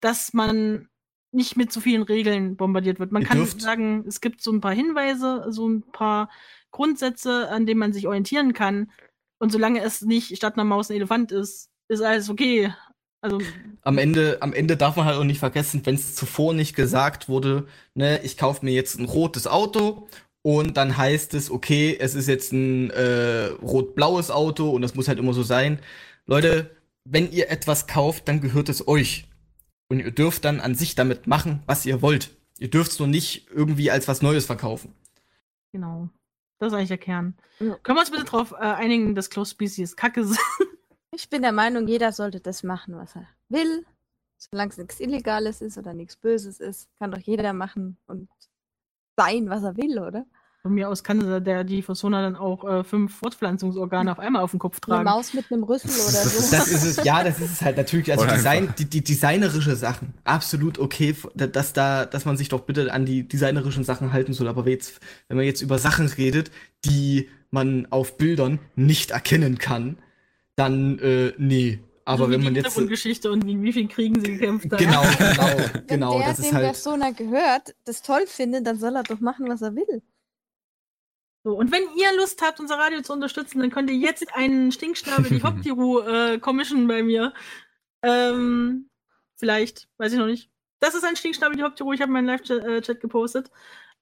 dass man nicht mit so vielen Regeln bombardiert wird. Man Ihr kann dürft- sagen, es gibt so ein paar Hinweise, so ein paar Grundsätze, an denen man sich orientieren kann. Und solange es nicht statt einer Maus ein Elefant ist, ist alles okay. Also, am Ende, am Ende darf man halt auch nicht vergessen, wenn es zuvor nicht gesagt wurde, ne, ich kaufe mir jetzt ein rotes Auto und dann heißt es, okay, es ist jetzt ein äh, rot-blaues Auto und das muss halt immer so sein. Leute, wenn ihr etwas kauft, dann gehört es euch. Und ihr dürft dann an sich damit machen, was ihr wollt. Ihr dürft es nur nicht irgendwie als was Neues verkaufen. genau. Das ist eigentlich der Kern. Ja. Können wir uns bitte darauf äh, einigen, dass Close Species Kacke sind? Ich bin der Meinung, jeder sollte das machen, was er will. Solange es nichts Illegales ist oder nichts Böses ist, kann doch jeder machen und sein, was er will, oder? Von mir aus kann der, die Persona dann auch äh, fünf Fortpflanzungsorgane auf einmal auf dem Kopf Eine tragen. Maus mit einem Rüssel oder so. Das ist es, ja, das ist es halt natürlich. Also Design, die, die designerische Sachen, absolut okay, dass da, dass man sich doch bitte an die designerischen Sachen halten soll. Aber jetzt, wenn man jetzt über Sachen redet, die man auf Bildern nicht erkennen kann, dann äh, nee. Aber so wie wenn die man jetzt Hintergrundgeschichte und in wie vielen Kriegen sie gekämpft haben. genau, genau, Wenn genau, der, das ist dem halt. Persona gehört, das toll findet, dann soll er doch machen, was er will. So, und wenn ihr Lust habt, unser Radio zu unterstützen, dann könnt ihr jetzt einen Stinkschnabel, die Hoptiru, äh, commissionen bei mir. Ähm, vielleicht, weiß ich noch nicht. Das ist ein Stinkschnabel, die Hoptiru. Ich habe meinen Live-Chat gepostet.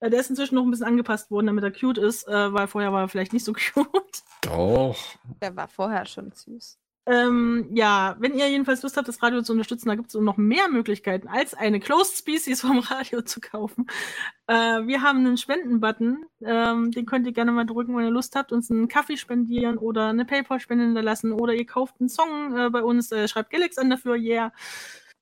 Äh, der ist inzwischen noch ein bisschen angepasst worden, damit er cute ist, äh, weil vorher war er vielleicht nicht so cute. Doch. Der war vorher schon süß. Ähm, ja, wenn ihr jedenfalls Lust habt, das Radio zu unterstützen, da gibt es noch mehr Möglichkeiten, als eine Closed Species vom Radio zu kaufen. Äh, wir haben einen Spenden-Button, ähm, den könnt ihr gerne mal drücken, wenn ihr Lust habt, uns einen Kaffee spendieren oder eine Paypal-Spende hinterlassen oder ihr kauft einen Song äh, bei uns, äh, schreibt Galax an dafür, yeah.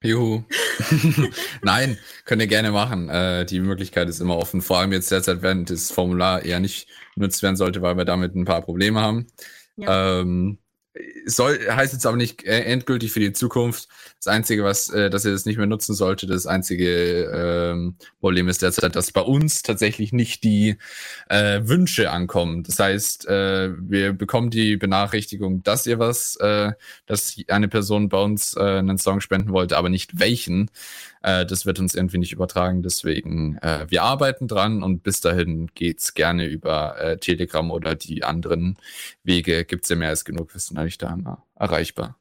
Juhu. Nein, könnt ihr gerne machen. Äh, die Möglichkeit ist immer offen. Vor allem jetzt derzeit, während das Formular eher nicht genutzt werden sollte, weil wir damit ein paar Probleme haben. Ja. Ähm, soll, heißt jetzt aber nicht äh, endgültig für die Zukunft. Das Einzige, was, äh, dass ihr das nicht mehr nutzen sollte, das einzige ähm, Problem ist derzeit, dass bei uns tatsächlich nicht die äh, Wünsche ankommen. Das heißt, äh, wir bekommen die Benachrichtigung, dass ihr was, äh, dass eine Person bei uns äh, einen Song spenden wollte, aber nicht welchen. Äh, das wird uns irgendwie nicht übertragen. Deswegen, äh, wir arbeiten dran und bis dahin geht's gerne über äh, Telegram oder die anderen Wege. Gibt's ja mehr als genug. Wir sind eigentlich da immer erreichbar.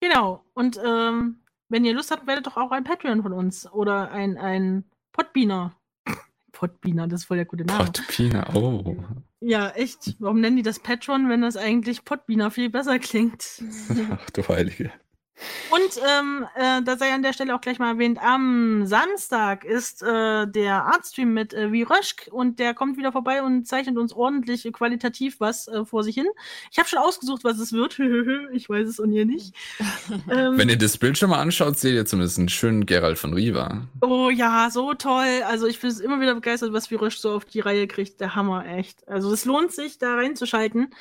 Genau. Und ähm, wenn ihr Lust habt, werdet doch auch ein Patreon von uns oder ein, ein Podbeaner. Podbeaner, das ist voll der gute Name. Potpina, oh. Ja, echt. Warum nennen die das Patreon, wenn das eigentlich Podbeaner viel besser klingt? Ach du Heilige. Und ähm, äh, da sei an der Stelle auch gleich mal erwähnt, am Samstag ist äh, der Artstream mit äh, Viröschk und der kommt wieder vorbei und zeichnet uns ordentlich äh, qualitativ was äh, vor sich hin. Ich habe schon ausgesucht, was es wird. ich weiß es und ihr nicht. ähm, Wenn ihr das Bild schon mal anschaut, seht ihr zumindest einen schönen Gerald von Riva. Oh ja, so toll. Also ich bin immer wieder begeistert, was Viröschk so auf die Reihe kriegt. Der Hammer, echt. Also es lohnt sich, da reinzuschalten.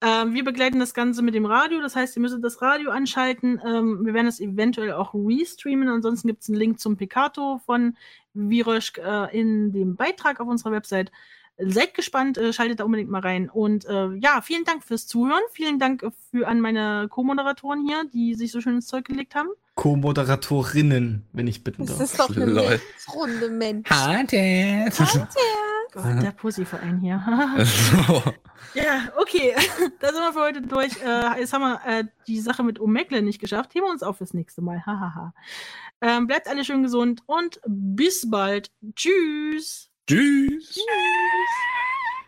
Ähm, wir begleiten das Ganze mit dem Radio, das heißt, ihr müsst das Radio anschalten. Ähm, wir werden es eventuell auch restreamen. Ansonsten gibt es einen Link zum Picato von Viröschk äh, in dem Beitrag auf unserer Website. Seid gespannt, äh, schaltet da unbedingt mal rein. Und äh, ja, vielen Dank fürs Zuhören. Vielen Dank für an meine Co-Moderatoren hier, die sich so schön ins Zeug gelegt haben. Co-Moderatorinnen, wenn ich bitten Das darf. ist doch eine. Runde Mensch. Harte. Gott, der Pussy-Verein hier. so. ja, okay. da sind wir für heute durch. Äh, jetzt haben wir äh, die Sache mit Omegle nicht geschafft. Heben wir uns auf fürs nächste Mal. Hahaha. ähm, bleibt alle schön gesund und bis bald. Tschüss. Tschüss. Tschüss.